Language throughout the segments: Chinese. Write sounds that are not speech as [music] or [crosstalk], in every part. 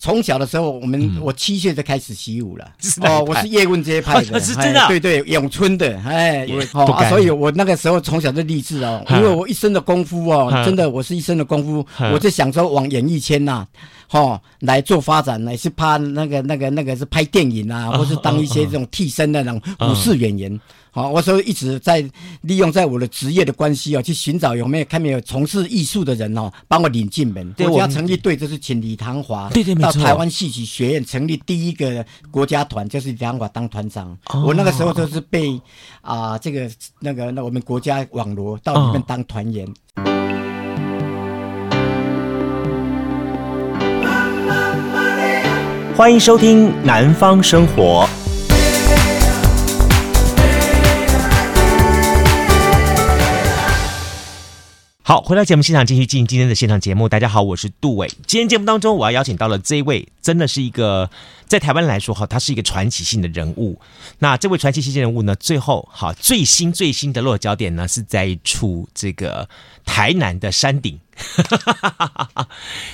从小的时候，我们、嗯、我七岁就开始习武了。哦，我是叶问这一派的，[laughs] 哦、是真的、啊。对对，咏春的，哎，哦啊，所以我那个时候从小就立志哦，因为我一身的功夫哦，真的，我是一身的功夫，我就想说往演艺圈呐，哈，来做发展，也是怕那个那个那个是拍电影啊，或是当一些这种替身的那种武士演员。好，我说一直在利用在我的职业的关系哦，去寻找有没有看没有从事艺术的人哦，帮我领进门。国家成立队就是请李唐华，到台湾戏曲学院成立第一个国家团，就是李唐华当团长。我那个时候就是被啊这个那个那我们国家网罗到里面当团员。欢迎收听《南方生活》。好，回到节目现场，继续进行今天的现场节目。大家好，我是杜伟。今天节目当中，我要邀请到了这一位，真的是一个在台湾来说哈，他是一个传奇性的人物。那这位传奇性人物呢，最后哈最新最新的落脚点呢，是在一处这个台南的山顶。哈哈哈！哈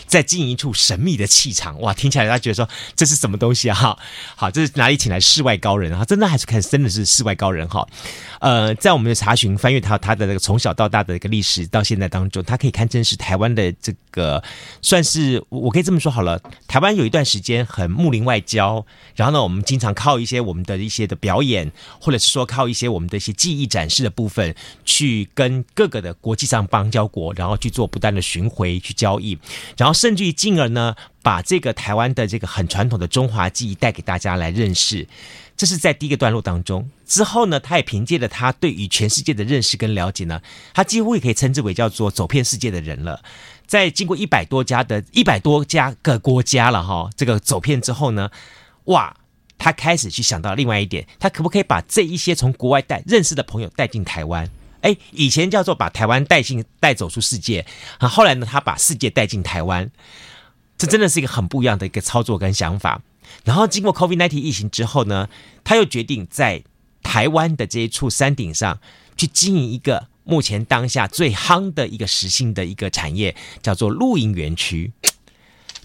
在经营一处神秘的气场，哇！听起来大家觉得说这是什么东西啊？好，这是哪里请来世外高人啊？真的还是看真的是世外高人哈？呃，在我们的查询翻阅他他的那个从小到大的一个历史到现在当中，他可以堪称是台湾的这个算是我可以这么说好了。台湾有一段时间很睦邻外交，然后呢，我们经常靠一些我们的一些的表演，或者是说靠一些我们的一些技艺展示的部分，去跟各个的国际上邦交国，然后去做不断的巡回去交易，然后甚至于进而呢，把这个台湾的这个很传统的中华技艺带给大家来认识。这是在第一个段落当中。之后呢，他也凭借着他对于全世界的认识跟了解呢，他几乎也可以称之为叫做走遍世界的人了。在经过一百多家的一百多家个国家了哈，这个走遍之后呢，哇，他开始去想到另外一点，他可不可以把这一些从国外带认识的朋友带进台湾？哎，以前叫做把台湾带进带走出世界，啊，后来呢，他把世界带进台湾，这真的是一个很不一样的一个操作跟想法。然后经过 COVID-19 疫情之后呢，他又决定在台湾的这一处山顶上去经营一个目前当下最夯的一个时兴的一个产业，叫做露营园区。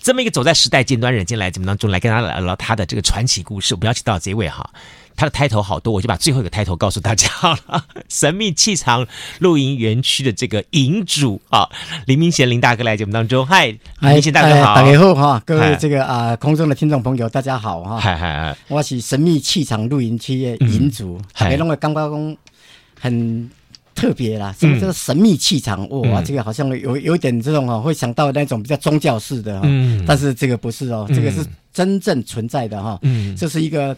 这么一个走在时代尖端人进来节目当中来跟他聊聊他的这个传奇故事，我们要请到这一位哈。他的抬头好多，我就把最后一个抬头告诉大家好了。神秘气场露营园区的这个营主啊，[laughs] 林明贤林大哥来节目当中，嗨，林明贤大哥好，大家好哈，各位这个啊、呃、空中的听众朋友大家好哈，嗨嗨嗨，我是神秘气场露营区的营主，给弄个刚刚很特别啦，什么叫神秘气场？哇，这个好像有有点这种哦，会想到那种比较宗教式的哈，嗯，但是这个不是哦，这个是真正存在的哈，嗯，这是一个。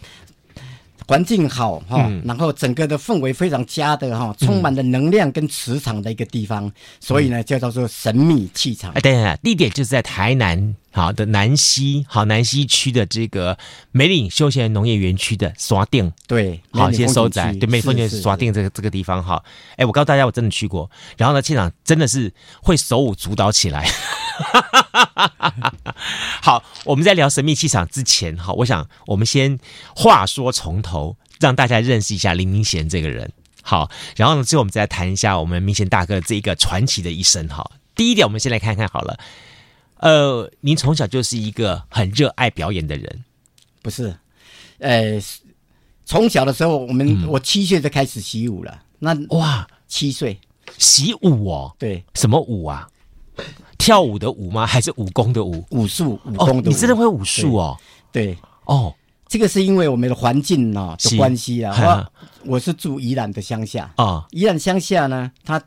环境好哈，然后整个的氛围非常佳的哈，充满了能量跟磁场的一个地方，所以呢，就叫做神秘气场。哎，等等，地点就是在台南好的南西好南西区的这个梅岭休闲农业园区的刷店，对，好一些收窄，对，梅岭刷店这个这个地方哈。哎，我告诉大家，我真的去过，然后呢，现场真的是会手舞足蹈起来。[laughs] 好，我们在聊神秘气场之前，哈，我想我们先话说从头，让大家认识一下林明贤这个人。好，然后呢，最后我们再来谈一下我们明贤大哥这一个传奇的一生。哈，第一点，我们先来看看好了。呃，您从小就是一个很热爱表演的人，不是？呃，从小的时候，我们、嗯、我七岁就开始习武了。那哇，七岁习武哦？对，什么武啊？跳舞的舞吗？还是武功的武？武术、武功的你真的会武术哦？对，对哦，这个是因为我们的环境呢的关系啊。我我是住宜兰的乡下啊，宜兰乡下呢，他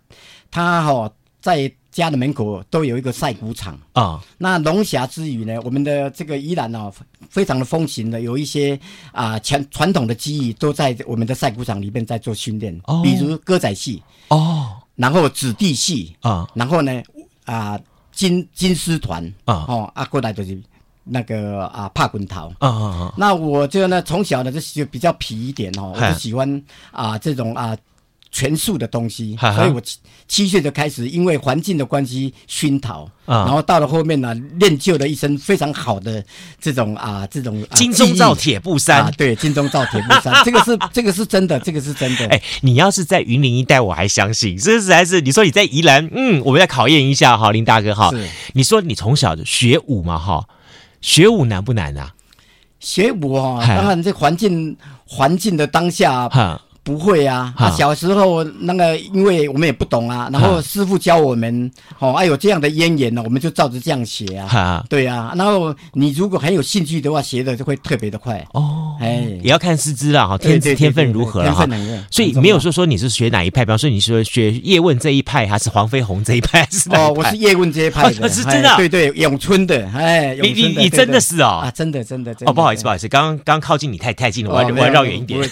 他哈在家的门口都有一个晒谷场啊。那龙霞之余呢，我们的这个宜兰呢，非常的风行的，有一些啊传传统的技艺都在我们的晒谷场里面在做训练，哦，比如歌仔戏哦，然后子弟戏啊，然后呢。啊，金金丝团啊，哦，啊，过来就是那个啊，帕滚桃啊啊啊！那我这个呢，从小呢就比较皮一点哦，我就喜欢啊这种啊。全素的东西，所以我七七岁就开始，因为环境的关系熏陶，然后到了后面呢，练就了一身非常好的这种啊，这种金钟罩铁布衫。啊，对，金钟罩铁布衫，[laughs] 这个是这个是真的，这个是真的。哎，你要是在云林一带，我还相信，这是还是你说你在宜兰，嗯，我们再考验一下哈，林大哥哈，你说你从小学武嘛哈，学武难不难啊？学武啊，当然这环境环境的当下。不会啊，啊，小时候那个，因为我们也不懂啊，然后师傅教我们，哦，哎有这样的渊源呢，我们就照着这样学啊，对啊，然后你如果很有兴趣的话，学的就会特别的快。哦，哎，也要看师资啦，哈，天天分如何了哈，所以没有说说你是学哪一派，比方说你是说学叶问这一派，还是黄飞鸿这一派，还是哦，我是叶问这一派的，[laughs] 是真的，对对，咏春的，哎，你你你真的是哦，啊，真的真的真的，哦，不好意思不好意思，刚刚刚靠近你太太近了，我要我要绕远一点。[laughs]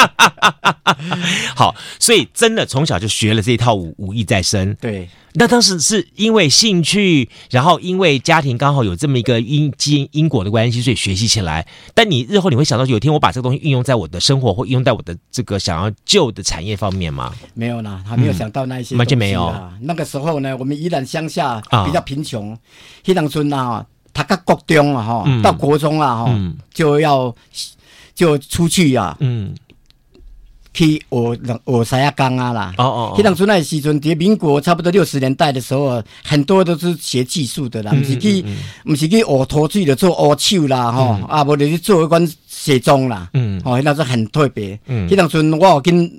[laughs] 好，所以真的从小就学了这一套武武艺在身。对，那当时是因为兴趣，然后因为家庭刚好有这么一个因基因因果的关系，所以学习起来。但你日后你会想到有一天我把这个东西运用在我的生活，或运用在我的这个想要救的产业方面吗？没有啦，还没有想到那一些、嗯，完全没有。那个时候呢，我们依然乡下比较贫穷，黑塘村啊，他到国中啊哈、嗯，到国中啊哈、嗯，就要就出去呀、啊，嗯。去学学啥呀钢啊啦！哦哦，迄当初那时阵，在民国差不多六十年代的时候，很多都是学技术的啦，不、嗯、是去，不、是去学陶醉的做乌手啦，吼、嗯，啊，无就是做一款卸妆啦，嗯，哦，那是很特别。嗯，迄当初我有跟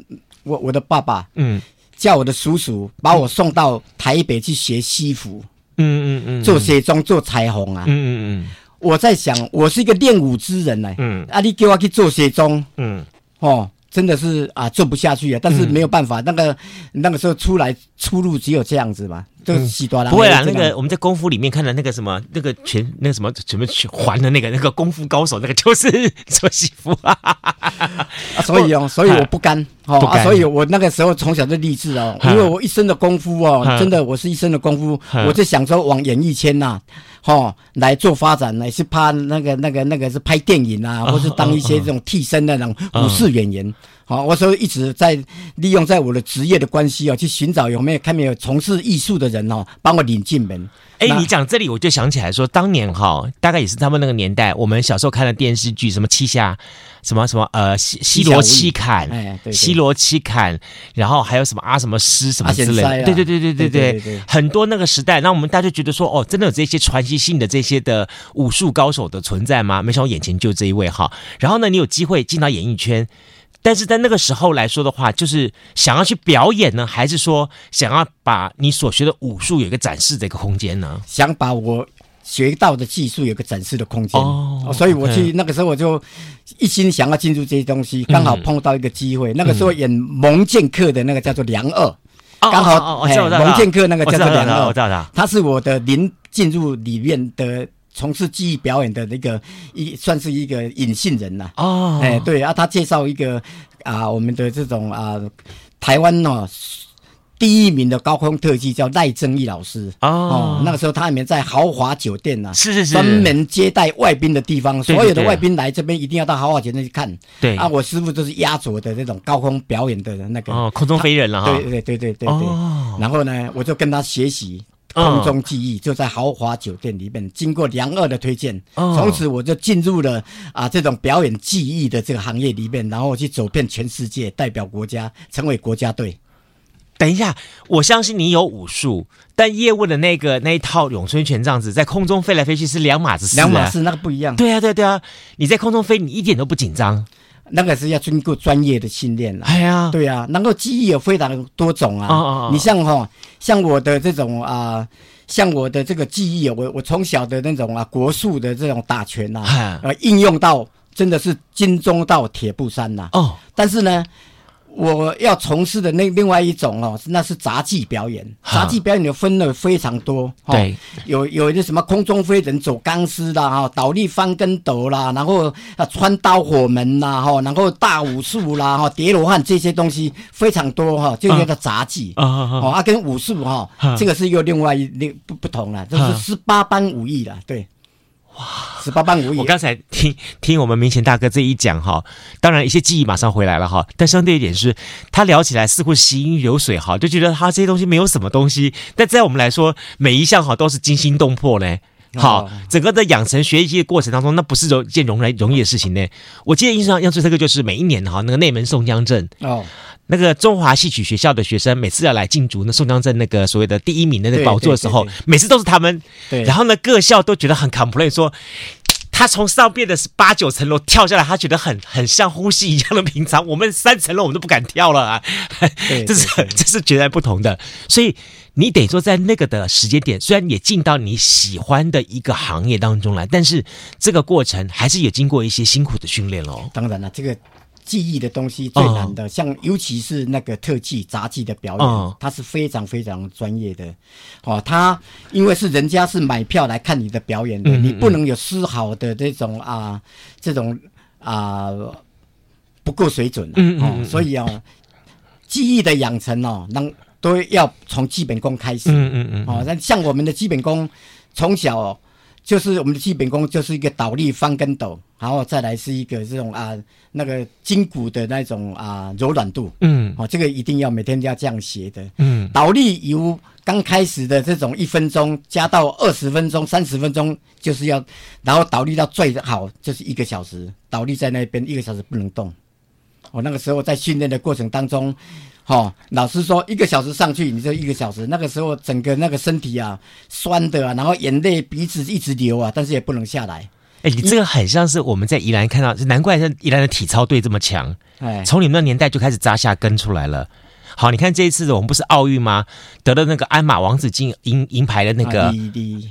我我的爸爸，嗯，叫我的叔叔把我送到台北去学西服，嗯嗯嗯，做卸妆做彩虹啊，嗯嗯嗯，我在想，我是一个练武之人呢，嗯，啊，你叫我去做卸妆，嗯，哦。真的是啊，做不下去啊！但是没有办法，嗯、那个那个时候出来出路只有这样子嘛，就是洗多了。不会啦，那个我们在功夫里面看的那个什么，那个全那个什么什么全环的那个那个功夫高手，那个就是做媳妇啊，[laughs] 啊。所以哦，所以我不甘哦所以我那个时候从小就立志哦，因为我一身的功夫哦，真的我是一身的功夫，我就想说往演艺圈呐。哦，来做发展呢，是怕那个、那个、那个是拍电影啊，或是当一些这种替身的那种武士演员。好、哦，我说一直在利用在我的职业的关系啊、哦，去寻找有没有看没有从事艺术的人哦，帮我领进门。哎，你讲这里我就想起来说，当年哈、哦，大概也是他们那个年代，我们小时候看的电视剧，什么七侠，什么什么呃西西罗七坎，哎，对，西罗七坎，然后还有什么阿什么师什么之类的，对对对对对对对，很多那个时代，那我们大家就觉得说，哦，真的有这些传奇性的这些的武术高手的存在吗？没想到眼前就这一位哈，然后呢，你有机会进到演艺圈。但是在那个时候来说的话，就是想要去表演呢，还是说想要把你所学的武术有一个展示的一个空间呢？想把我学到的技术有个展示的空间。哦，所以我去那个时候我就一心想要进入这些东西，刚好碰到一个机会。那个时候演蒙剑客的那个叫做梁二，刚好蒙剑客那个叫做梁二，我知道他是我的临进入里面的。从事技艺表演的那个一算是一个隐性人呐。哦，哎，对啊，他介绍一个啊，我们的这种啊，台湾呢第一名的高空特技叫赖正义老师。哦，哦，那个时候他里面在豪华酒店呐，是是是，专门接待外宾的地方，所有的外宾来这边一定要到豪华酒店去看。对啊，我师傅就是压轴的那种高空表演的那个哦，空中飞人了哈。对对对对对对。哦，然后呢，我就跟他学习。空中技艺就在豪华酒店里面，经过梁二的推荐，从此我就进入了啊这种表演技艺的这个行业里面，然后去走遍全世界，代表国家，成为国家队。等一下，我相信你有武术，但叶问的那个那一套咏春拳这样子在空中飞来飞去是两码子事，两码事那个不一样。对啊，对啊，对啊，你在空中飞，你一点都不紧张。那个是要经过专业的训练了。哎呀，对啊，能够技艺有非常多种啊。哦哦哦，你像哈，像我的这种啊，像我的这个技艺，我我从小的那种啊国术的这种打拳呐，呃，应用到真的是金钟到铁布衫呐。哦，但是呢。我要从事的那另外一种哦，那是杂技表演。杂技表演有分类非常多，对，有有一个什么空中飞人、走钢丝啦，哈，倒立翻跟斗啦，然后啊穿刀火门啦，哈，然后大武术啦，哈，叠罗汉这些东西非常多哈，就叫做杂技。啊，哦，啊，跟武术哈，这个是又另外一另不不同了，就是十八般武艺了，对。哇，十八般武艺！我刚才听听我们明贤大哥这一讲哈，当然一些记忆马上回来了哈，但相对一点是，他聊起来似乎行云流水哈，就觉得他这些东西没有什么东西，但在我们来说，每一项哈都是惊心动魄嘞。好，整个的养成学习的过程当中，那不是一件容易容易的事情呢。我记得印象最深刻就是每一年哈，那个内门宋江镇哦，那个中华戏曲学校的学生每次要来竞逐那宋江镇那个所谓的第一名的那个宝座的时候，每次都是他们。对，然后呢，各校都觉得很 complain 说。他从上边的八九层楼跳下来，他觉得很很像呼吸一样的平常。我们三层楼我们都不敢跳了啊，[laughs] 这是这是截然不同的。所以你得说，在那个的时间点，虽然也进到你喜欢的一个行业当中来，但是这个过程还是有经过一些辛苦的训练喽。当然了，这个。技艺的东西最难的，哦、像尤其是那个特技杂技的表演，哦、它是非常非常专业的。哦，他因为是人家是买票来看你的表演的，你不能有丝毫的这种啊，这种啊不够水准、啊。嗯，嗯，所以哦，技艺的养成哦，那都要从基本功开始。嗯嗯嗯。哦，那像我们的基本功，从小、哦。就是我们的基本功，就是一个倒立翻跟斗，然后再来是一个这种啊那个筋骨的那种啊柔软度，嗯，哦，这个一定要每天要这样学的，嗯，倒立由刚开始的这种一分钟加到二十分钟、三十分钟，就是要，然后倒立到最好就是一个小时，倒立在那边一个小时不能动，我那个时候在训练的过程当中。哦，老师说一个小时上去，你就一个小时。那个时候整个那个身体啊，酸的啊，然后眼泪鼻子一直流啊，但是也不能下来。哎、欸，你这个很像是我们在宜兰看到，难怪像宜兰的体操队这么强。哎，从你们那年代就开始扎下根出来了。好，你看这一次我们不是奥运吗？得了那个鞍马王子金银银牌的那个，啊、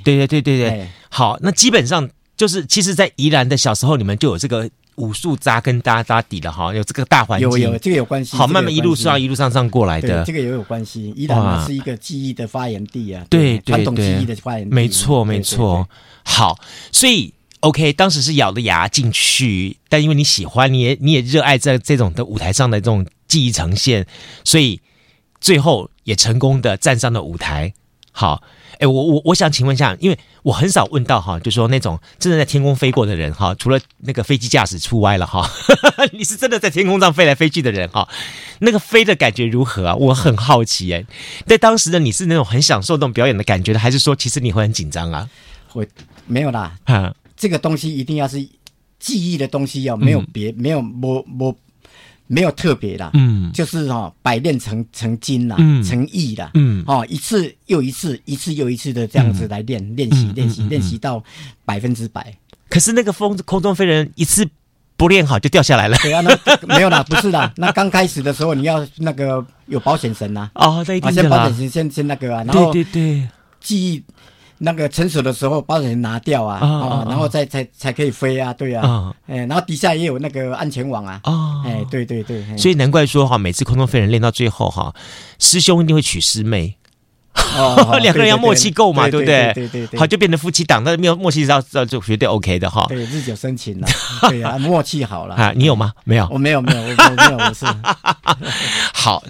对对对对对。哎、好，那基本上就是，其实，在宜兰的小时候，你们就有这个。武术扎根扎扎底的哈，有这个大环境，有有这个有关系。好，慢慢一路上一路上上过来的，这个也有关系。伊兰是一个记忆的发源地啊，对传统记忆的发源地，没错没错。好，所以 OK，当时是咬着牙进去，但因为你喜欢，你也你也热爱在这种的舞台上的这种记忆呈现，所以最后也成功的站上了舞台。好。哎，我我我想请问一下，因为我很少问到哈，就说那种真的在天空飞过的人哈，除了那个飞机驾驶出歪了哈，[laughs] 你是真的在天空上飞来飞去的人哈，那个飞的感觉如何啊？我很好奇哎，在当时的你是那种很享受那种表演的感觉的，还是说其实你会很紧张啊？会没有啦，哈，这个东西一定要是记忆的东西，要没有别、嗯、没有摸摸。没有特别的，嗯，就是哈、哦，百炼成成金啦，嗯，成艺啦，嗯，哦，一次又一次，一次又一次的这样子来练，练习练习练习到百分之百。可是那个风空中飞人一次不练好就掉下来了。对啊，那 [laughs] 没有啦，不是啦，那刚开始的时候你要那个有保险绳呐，哦，那一定先保险绳先先那个啊，然后对对对，记忆。那个成熟的时候，把人拿掉啊，啊、然后再才才可以飞啊，对啊，哦、哎，然后底下也有那个安全网啊，哦，哎，对对对，所以难怪说哈，每次空中飞人练到最后哈，师兄一定会娶师妹，哦，[laughs] 两个人要默契够嘛，对不对？对对对，好，就变成夫妻档，但是没有默契，知道知道就绝对 OK 的哈，对，日久生情了，对啊，[laughs] 默契好了。啊，你有吗？没有，我没有没有，我没有，我是。[laughs] 好。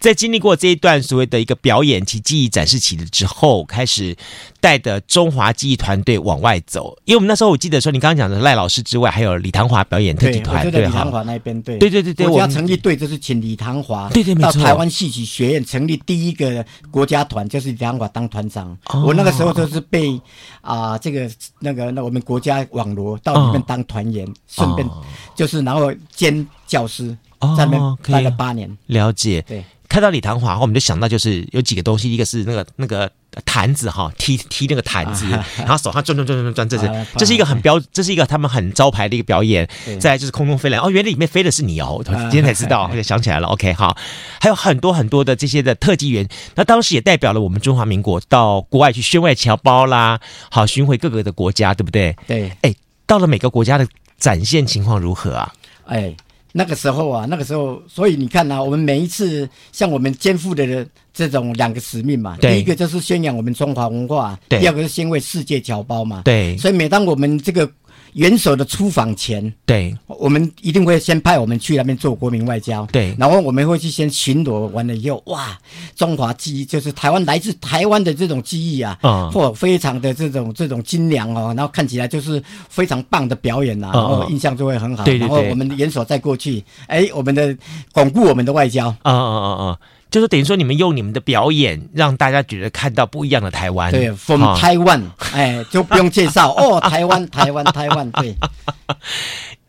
在经历过这一段所谓的一个表演及技艺展示期的之后，开始带着中华技艺团队往外走。因为我们那时候我记得说，你刚刚讲的赖老师之外，还有李唐华表演特技团，对，李唐华那边对，对对对对，国家成立队就是请李唐华，对对，到台湾戏曲学院成立第一个国家团，就是李唐华当团长。哦、我那个时候就是被啊、呃、这个那个那我们国家网罗到里面当团员，顺、哦、便就是然后兼教师，在那边待了八年。了解，对。看到李唐华后，我们就想到就是有几个东西，一个是那个那个坛子哈，踢踢那个坛子，然后手上转转转转转，这是这是一个很标，这是一个他们很招牌的一个表演。再来就是空中飞人哦，原来里面飞的是你哦，今天才知道，[laughs] 想起来了。OK，好，还有很多很多的这些的特技员，那当时也代表了我们中华民国到国外去宣外侨胞啦，好巡回各个的国家，对不对？对，哎，到了每个国家的展现情况如何啊？哎。那个时候啊，那个时候，所以你看啊，我们每一次像我们肩负的这种两个使命嘛，第一个就是宣扬我们中华文化，第二个是先为世界侨胞嘛，对，所以每当我们这个。元首的出访前，对，我们一定会先派我们去那边做国民外交，对，然后我们会去先巡逻完了以后，哇，中华记忆就是台湾来自台湾的这种记忆啊，嗯，或非常的这种这种精良哦，然后看起来就是非常棒的表演呐、啊，然后印象就会很好，对对对，然后我们的元首再过去，哎，我们的巩固我们的外交，啊啊啊啊。就是等于说你们用你们的表演让大家觉得看到不一样的台湾。对，from Taiwan，[laughs] 哎，就不用介绍哦，台湾，台湾，台湾，对。[laughs]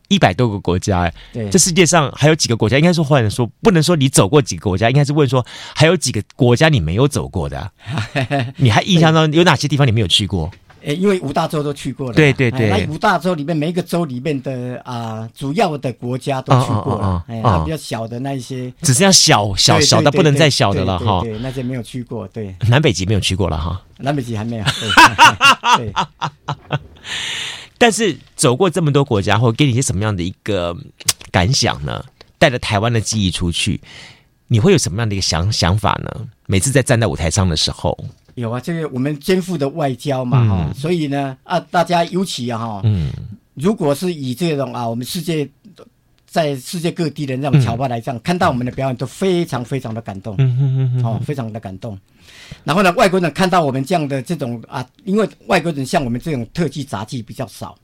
一百多个国家，哎，对，这世界上还有几个国家？应该说，换者说，不能说你走过几个国家，应该是问说，还有几个国家你没有走过的、啊？[laughs] 你还印象中有哪些地方你没有去过？哎，因为五大洲都去过了。对对对，那五大洲里面每一个洲里面的啊、呃，主要的国家都去过了。哎，比较小的那一些，只剩下小小小的不能再小的了哈。对，那些没有去过。对，南北极没有去过了哈。南北极还没有。[laughs] 但是走过这么多国家，后给你一些什么样的一个感想呢？带着台湾的记忆出去，你会有什么样的一个想想法呢？每次在站在舞台上的时候，有啊，这个我们肩负的外交嘛，哈、嗯，所以呢，啊，大家尤其啊，哈，嗯，如果是以这种啊，我们世界在世界各地的那种侨胞来讲，嗯、看到我们的表演都非常非常的感动，嗯嗯嗯，哦，非常的感动。然后呢，外国人看到我们这样的这种啊，因为外国人像我们这种特技杂技比较少。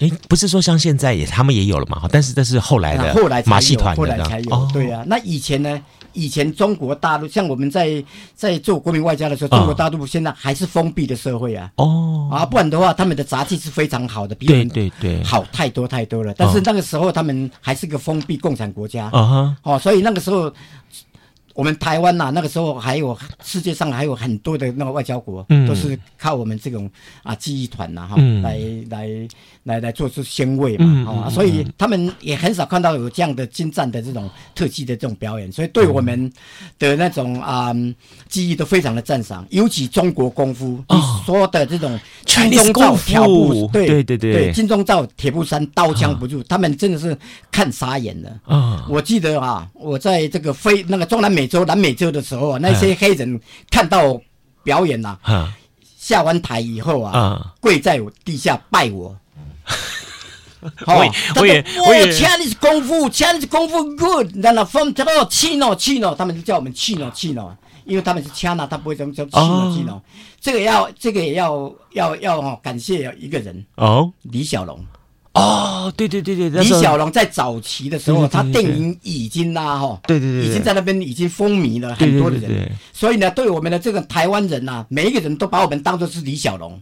诶，不是说像现在也他们也有了嘛？但是这是后来的，后来马戏团后来才有。哦、对啊，那以前呢？以前中国大陆像我们在在做国民外交的时候，中国大陆现在还是封闭的社会啊。哦。啊，不然的话，他们的杂技是非常好的，比我们好太多太多了。但是那个时候他们还是个封闭共产国家。啊哈。哦，所以那个时候。我们台湾呐、啊，那个时候还有世界上还有很多的那个外交国，嗯、都是靠我们这种啊记忆团呐哈，来来来来做出鲜味嘛，啊、所以他们也很少看到有这样的精湛的这种特技的这种表演，所以对我们的那种啊技艺都非常的赞赏，尤其中国功夫，你说的这种金钟罩挑布，对对对对，金钟罩铁布衫刀枪不入，啊、他们真的是看傻眼了啊！我记得啊，我在这个非那个中南美。洲、南美洲的时候啊，那些黑人看到表演呐、下完台以后啊，嗯、跪在我地下拜我。[laughs] 我也，我也，我也，Chinese 功夫，Chinese 功夫 good，然后 from 他说 Chino，Chino，他们就叫我们 Chino，Chino，因为他们是 China，他不会这么叫 Chino，Chino。哦、这个要，这个也要，要，要哈，感谢一个人哦，李小龙。哦，对对对对，李小龙在早期的时候，他电影已经啦哈，对对对，已经在那边已经风靡了很多的人，所以呢，对我们的这个台湾人呐，每一个人都把我们当做是李小龙。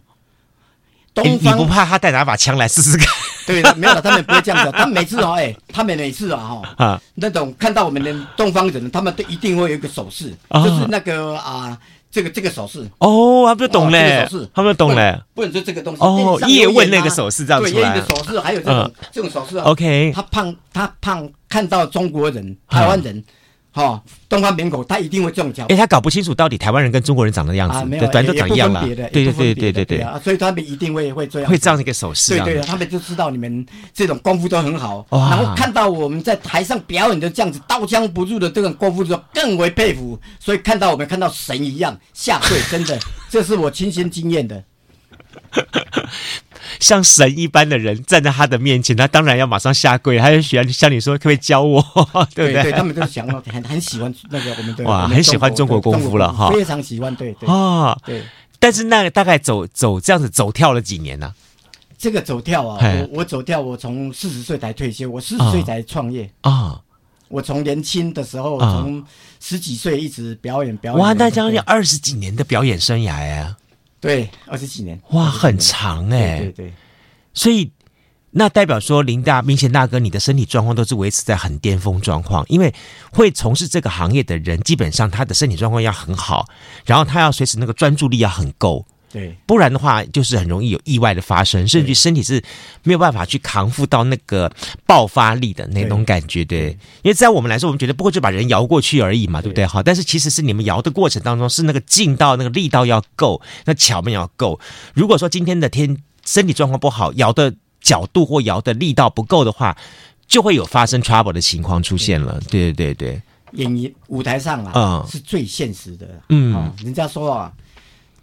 东方，你不怕他带哪把枪来试试看？[laughs] 对，没有了，他们不会这样子。他每次哦，哎，他们每次啊哈，那种看到我们的东方人，他们都一定会有一个手势，就是那个啊。这个这个手势。哦，他们懂嘞，他们懂嘞，不能说这个东西哦，叶问那个手势这样出来，对，叶问的手势还有这种这种手势，OK，他胖他胖看到中国人台湾人，哈，东方面孔，他一定会这种叫，哎，他搞不清楚到底台湾人跟中国人长的样子，对，短都长一样了，对对对对对对，所以他们一定会会这样，会这样一个手势，对对，他们就知道你们这种功夫都很好，然后看到我们在台上表演的这样子刀枪不入的这种功夫之后，更为佩服，所以看到我们看到神一样下跪，真的，这是我亲身经验的。[laughs] 像神一般的人站在他的面前，他当然要马上下跪，他就喜欢向你说：“可不可以教我？” [laughs] 对不对？对，他们都想很很喜欢那个我们的哇，[laughs] 很喜欢中国功夫了哈，非常喜欢。对对啊，对。但是那个大概走走这样子走跳了几年呢？这个走跳啊，我我走跳，我从四十岁才退休，我四十岁才创业啊。我从年轻的时候，从十几岁一直表演表演。哇，那将近二十几年的表演生涯呀。对，二十几年，哇，很长哎，对对，所以那代表说林大明显大哥，你的身体状况都是维持在很巅峰状况，因为会从事这个行业的人，基本上他的身体状况要很好，然后他要随时那个专注力要很够。对，不然的话就是很容易有意外的发生，甚至身体是没有办法去扛负到那个爆发力的那种感觉。对，因为在我们来说，我们觉得不过就把人摇过去而已嘛，对不对？好，但是其实是你们摇的过程当中，是那个劲道、那个力道要够，那巧妙要够。如果说今天的天身体状况不好，摇的角度或摇的力道不够的话，就会有发生 trouble 的情况出现了。对对对对，演艺舞台上啊，嗯，是最现实的。嗯，人家说啊。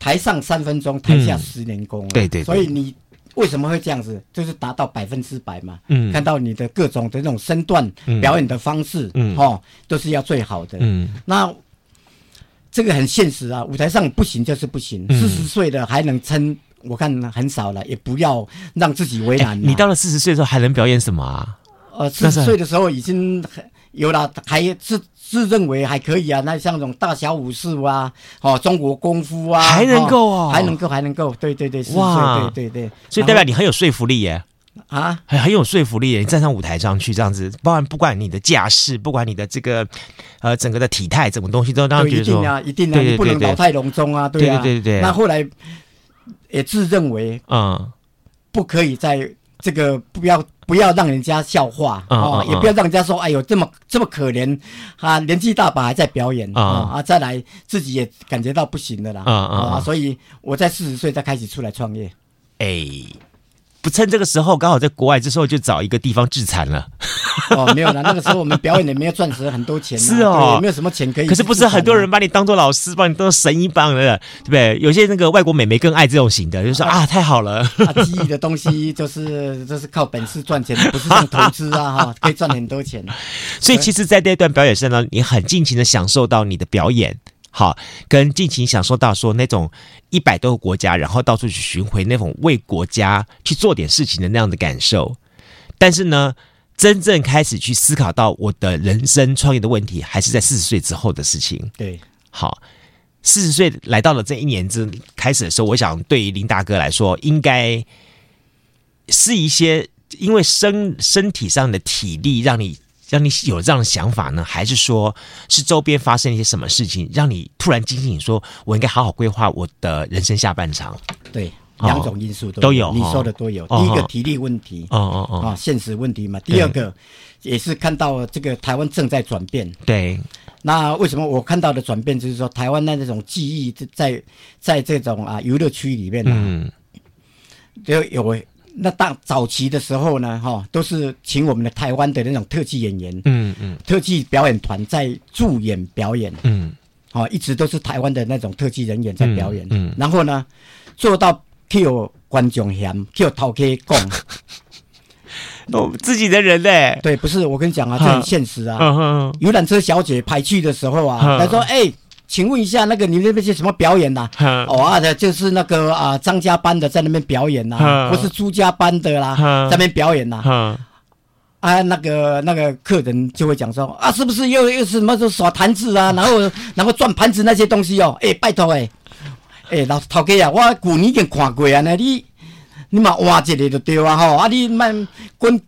台上三分钟，台下十年功。对对，所以你为什么会这样子？就是达到百分之百嘛。嗯，看到你的各种的那种身段表演的方式，嗯，哦，都是要最好的。嗯，那这个很现实啊，舞台上不行就是不行。四十岁的还能撑，我看很少了，也不要让自己为难。你到了四十岁的时候还能表演什么啊？呃，四十岁的时候已经很。有了，还自自认为还可以啊。那像这种大小武术啊，哦，中国功夫啊，还能够哦，还能够，还能够，对对对，哇，对对对，所以代表你很有说服力耶。啊，很很有说服力耶。你站上舞台上去这样子，不管不管你的架势，不管你的这个呃整个的体态，什么东西都让人觉得说，一定啊，一定啊，你不能老态龙钟啊，对啊，对对对。那后来也自认为，嗯，不可以在这个不要不要让人家笑话啊，也不要让人家说，哎呦这么这么可怜啊，年纪大把还在表演啊，啊，再来自己也感觉到不行的啦，啊啊，所以我在四十岁才开始出来创业，哎。不趁这个时候，刚好在国外，这时候就找一个地方自残了。[laughs] 哦，没有啦，那个时候我们表演也没有赚值很多钱，是哦，没有什么钱可以。可是不是很多人把你当做老师，把你当做神一般的，对不对？有些那个外国美眉更爱这种型的，就说啊，太好了。啊，技艺的东西就是就是靠本事赚钱，不是用投资啊，哈，[laughs] 可以赚很多钱。所以其实，在这段表演上呢，你很尽情的享受到你的表演。好，跟尽情享受到说那种一百多个国家，然后到处去巡回那种为国家去做点事情的那样的感受。但是呢，真正开始去思考到我的人生创业的问题，还是在四十岁之后的事情。对，好，四十岁来到了这一年之开始的时候，我想对于林大哥来说，应该是一些因为身身体上的体力让你。让你有这样的想法呢，还是说是周边发生一些什么事情，让你突然惊醒，说我应该好好规划我的人生下半场？对，两种因素都有，你说的都有。第一个体力问题，哦哦哦，啊，现实问题嘛。第二个也是看到这个台湾正在转变。对，那为什么我看到的转变就是说，台湾的那这种记忆在在这种啊游乐区里面呢，嗯，就有。那当早期的时候呢，哈，都是请我们的台湾的那种特技演员，嗯嗯，特技表演团在助演表演，嗯，好，一直都是台湾的那种特技人员在表演，嗯，然后呢，做到去有观众嫌，去有头壳讲，[laughs] 哦，自己的人嘞，对，不是，我跟你讲啊，这很现实啊，游览车小姐排去的时候啊，她说，哎。请问一下，那个你那边是什么表演呐？哦啊的，就是那个啊张家班的在那边表演呐，不是朱家班的啦，在那边表演呐。啊，那个那个客人就会讲说啊，是不是又又是什么就耍盘子啊，然后然后转盘子那些东西哦？哎，拜托哎，哎老头家啊，我旧年已经看过啊，那你你嘛换一个就对啊吼，啊你慢滚，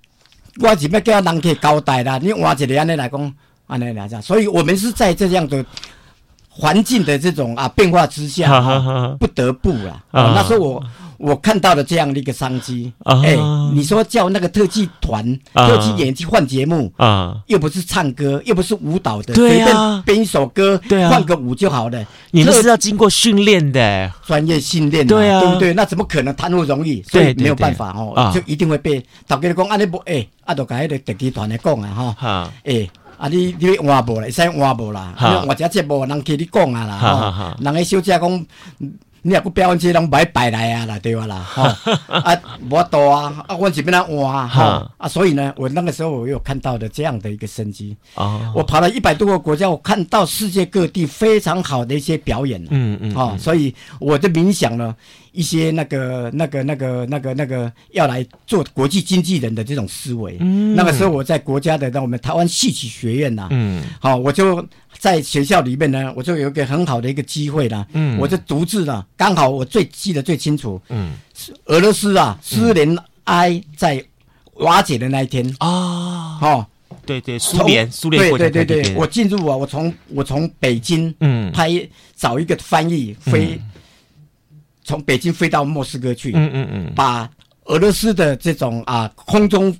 我是要叫人客交代啦，你换一个安尼来讲，安尼来讲，所以我们是在这样的。环境的这种啊变化之下，不得不啦。啊，那时候我我看到了这样的一个商机。哎，你说叫那个特技团、特技演员去换节目啊，又不是唱歌，又不是舞蹈的，随便编一首歌，换个舞就好了。你们是要经过训练的，专业训练的，对啊，对不对？那怎么可能贪污容易？所以没有办法哦，就一定会被大家讲，啊你不哎，啊都跟那个特技团来讲啊哈，哎。啊，你你换无啦，会使换无啦，换只节目人听你讲啊啦，人个小姐讲，你若个表演这拢摆摆来啊啦，对吧啦？哈，啊，无多啊，啊，我这边来换哈，啊，所以呢，我那个时候我有看到的这样的一个生机，啊，我跑了一百多个国家，我看到世界各地非常好的一些表演，嗯嗯，啊，所以我的冥想呢。一些那个、那个、那个、那个、那个要来做国际经纪人的这种思维，嗯，那个时候我在国家的，那我们台湾戏曲学院呐，嗯，好，我就在学校里面呢，我就有一个很好的一个机会啦，嗯，我就独自呢，刚好我最记得最清楚，嗯，俄罗斯啊，苏联埃在瓦解的那一天。啊，哦，对对，苏联苏联对对对对，我进入啊，我从我从北京嗯。拍找一个翻译飞。从北京飞到莫斯科去，嗯嗯嗯，把俄罗斯的这种啊空中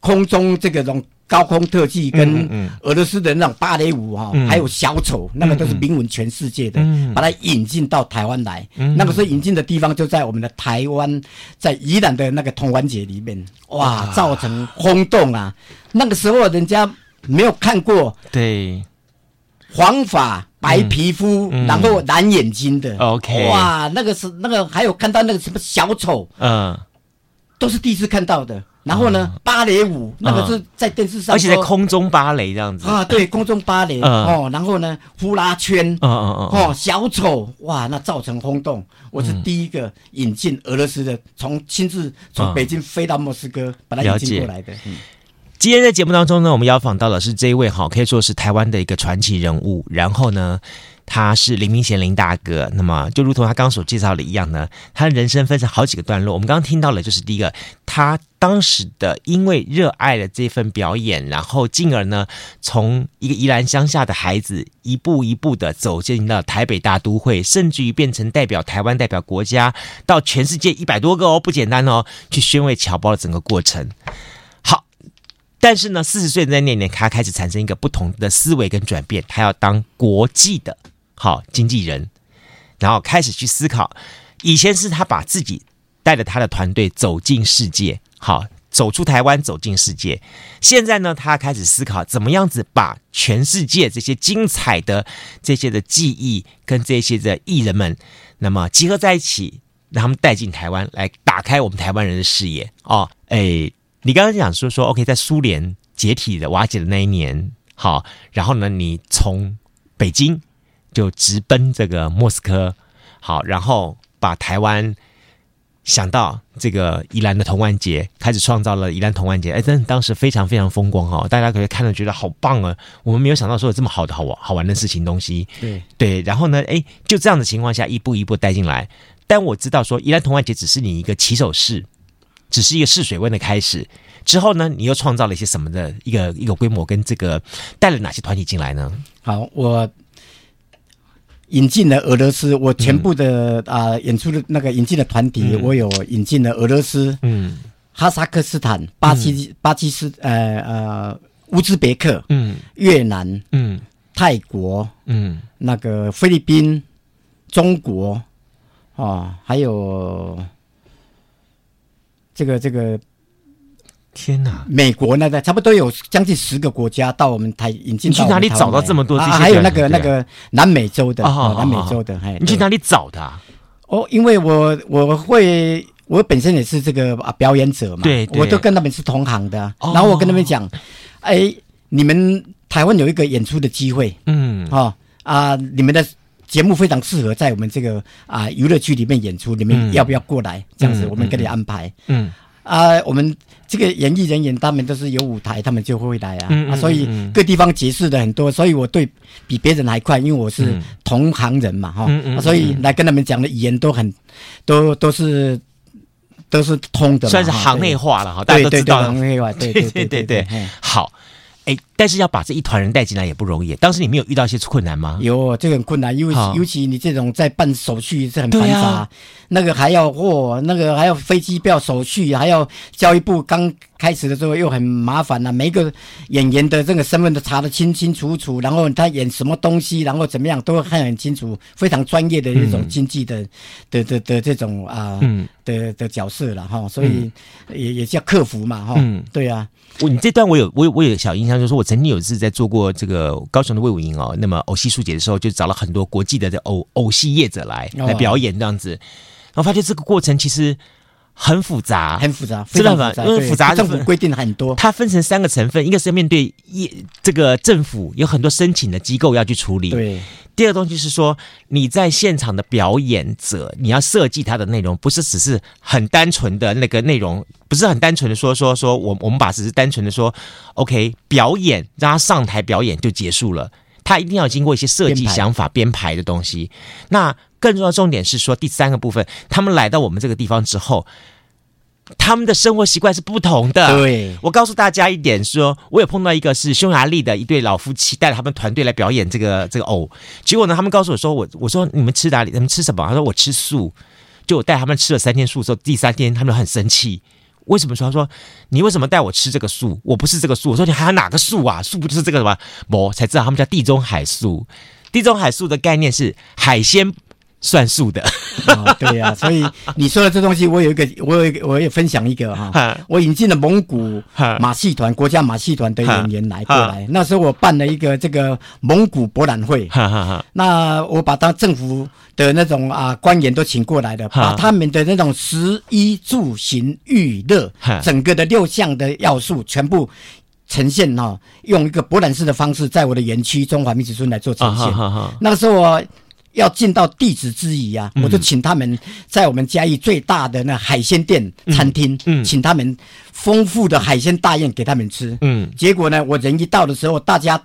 空中这个种高空特技跟俄罗斯的那种芭蕾舞哈，还有小丑，那个都是名闻全世界的，把它引进到台湾来。那个时候引进的地方就在我们的台湾，在宜兰的那个童玩节里面，哇，造成轰动啊！那个时候人家没有看过，对，黄发。白皮肤，然后蓝眼睛的，OK，哇，那个是那个，还有看到那个什么小丑，嗯，都是第一次看到的。然后呢，芭蕾舞那个是在电视上，而且在空中芭蕾这样子。啊，对，空中芭蕾哦。然后呢，呼啦圈，嗯嗯嗯，哦，小丑，哇，那造成轰动。我是第一个引进俄罗斯的，从亲自从北京飞到莫斯科把它引进过来的。今天在节目当中呢，我们邀访到的是这一位哈，可以说是台湾的一个传奇人物。然后呢，他是林明贤林大哥。那么就如同他刚所介绍的一样呢，他人生分成好几个段落。我们刚刚听到了，就是第一个，他当时的因为热爱了这份表演，然后进而呢，从一个宜兰乡下的孩子，一步一步的走进了台北大都会，甚至于变成代表台湾、代表国家，到全世界一百多个哦，不简单哦，去宣慰侨胞的整个过程。但是呢，四十岁的那年，他开始产生一个不同的思维跟转变，他要当国际的好经纪人，然后开始去思考。以前是他把自己带着他的团队走进世界，好走出台湾，走进世界。现在呢，他开始思考怎么样子把全世界这些精彩的这些的技艺跟这些的艺人们，那么集合在一起，让他们带进台湾，来打开我们台湾人的视野哦，哎。你刚刚讲说说，OK，在苏联解体的瓦解的那一年，好，然后呢，你从北京就直奔这个莫斯科，好，然后把台湾想到这个宜兰的童玩节，开始创造了宜兰童玩节，哎，真的当时非常非常风光哦，大家可以看了觉得好棒啊，我们没有想到说有这么好的好玩好玩的事情东西，对。对，然后呢，哎，就这样的情况下一步一步带进来，但我知道说宜兰童玩节只是你一个起手式。只是一个试水温的开始，之后呢，你又创造了一些什么的一个一个规模，跟这个带了哪些团体进来呢？好，我引进了俄罗斯，我全部的啊、嗯。呃、演出的那个引进的团体，嗯、我有引进了俄罗斯，嗯，哈萨克斯坦、巴基、嗯、巴基斯呃呃乌兹别克，嗯，越南，嗯，泰国，嗯，那个菲律宾，中国，啊、哦，还有。这个这个，天哪！美国那个差不多有将近十个国家到我们台引进。你去哪里找到这么多这些？还有那个那个南美洲的，南美洲的，哎，你去哪里找的？哦，因为我我会，我本身也是这个啊表演者嘛，对，我都跟他们是同行的。然后我跟他们讲，哎，你们台湾有一个演出的机会，嗯，哦啊，你们的。节目非常适合在我们这个啊娱乐区里面演出，你们要不要过来？嗯、这样子，我们给你安排。嗯，啊，我们这个演艺人员他们都是有舞台，他们就会来啊。嗯、啊，所以各地方解释的很多，所以我对比别人还快，因为我是同行人嘛，哈、嗯。啊，所以来跟他们讲的语言都很，都都是都是通的，算是行内话了哈。大家都知道行内话，对对对对对，[laughs] 好。哎，但是要把这一团人带进来也不容易。当时你没有遇到一些困难吗？有，这个很困难，因为尤其你这种在办手续是很繁杂，啊、那个还要哦，那个还要飞机票手续，还要教育部刚开始的时候又很麻烦呐、啊。每一个演员的这个身份都查得清清楚楚，然后他演什么东西，然后怎么样都会看很清楚，非常专业的一种经纪的、嗯、的的的这种啊、呃嗯、的的角色了哈。所以也也叫克服嘛哈。嗯，对啊。我你这段我有我有我有小印象，就是我曾经有一次在做过这个高雄的魏武营哦，那么偶戏书节的时候，就找了很多国际的这偶偶戏业者来来表演这样子，然后发现这个过程其实。很复杂，很复杂，知道吗？因为复杂，政府规定很多。它分成三个成分，一个是面对业这个政府有很多申请的机构要去处理。对。第二个东西是说，你在现场的表演者，你要设计它的内容，不是只是很单纯的那个内容，不是很单纯的说说说我我们把只是单纯的说，OK，表演让他上台表演就结束了。他一定要经过一些设计想法编排的东西。那更重要的重点是说，第三个部分，他们来到我们这个地方之后，他们的生活习惯是不同的。对，我告诉大家一点说，说我有碰到一个是匈牙利的一对老夫妻，带着他们团队来表演这个这个偶。结果呢，他们告诉我说，我我说你们吃哪里？他们吃什么？他说我吃素。就我带他们吃了三天素之后，第三天他们很生气。为什么说？他说你为什么带我吃这个素？我不是这个素。我说你还有哪个素啊？素不就是这个什么？我才知道他们叫地中海素。地中海素的概念是海鲜算数的。哦，对呀、啊。[laughs] 所以你说的这东西，我有一个，我有一个，我也分享一个哈。我引进了蒙古马戏团国家马戏团的演员来过来。那时候我办了一个这个蒙古博览会。那我把他政府。的那种啊，官员都请过来的，把他们的那种食衣住行娱乐，整个的六项的要素全部呈现哈，用一个博览式的方式，在我的园区中华民族村来做呈现。那个时候我要尽到弟子之谊啊，我就请他们在我们嘉义最大的那海鲜店餐厅，嗯，请他们丰富的海鲜大宴给他们吃。嗯，结果呢，我人一到的时候，大家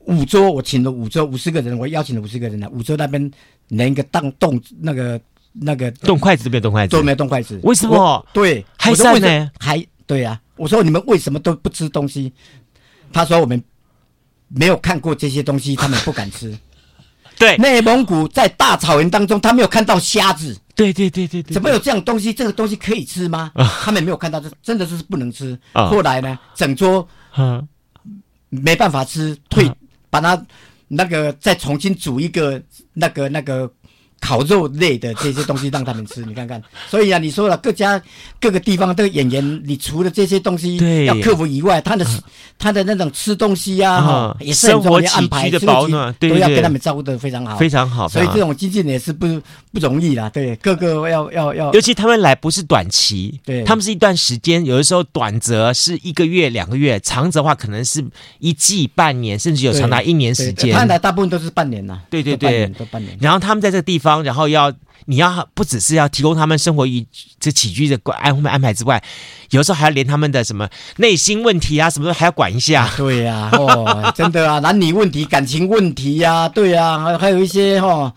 五桌，我请了五桌五十个人，我邀请了五十个人呢，五桌那边连一个当动那个那个动筷子都没有动筷子，都没有动筷子，为什么？对，还在呢，还对呀、啊。我说你们为什么都不吃东西？他说我们没有看过这些东西，他们不敢吃。对，内蒙古在大草原当中，他没有看到虾子。对对对对对，怎么有这样东西？这个东西可以吃吗？他们没有看到，这真的是不能吃。后来呢，整桌没办法吃，退把它那个再重新煮一个那个那个。烤肉类的这些东西让他们吃，你看看。所以啊，你说了各家各个地方的演员，你除了这些东西要克服以外，他的他的那种吃东西呀，哈，也是很重要安排，的保暖都要跟他们照顾的非常好，非常好。所以这种经纪人也是不不容易啦，对，各个要要要。尤其他们来不是短期，对，他们是一段时间，有的时候短则是一个月两个月，长则的话可能是一季半年，甚至有长达一年时间。他来大部分都是半年呐，对对对，都半年。然后他们在这个地方。然后要你要不只是要提供他们生活与这起居的安安排之外，有时候还要连他们的什么内心问题啊什么的还要管一下。对呀、啊，哦，真的啊，男女问题、感情问题呀、啊，对呀、啊，还还有一些哈，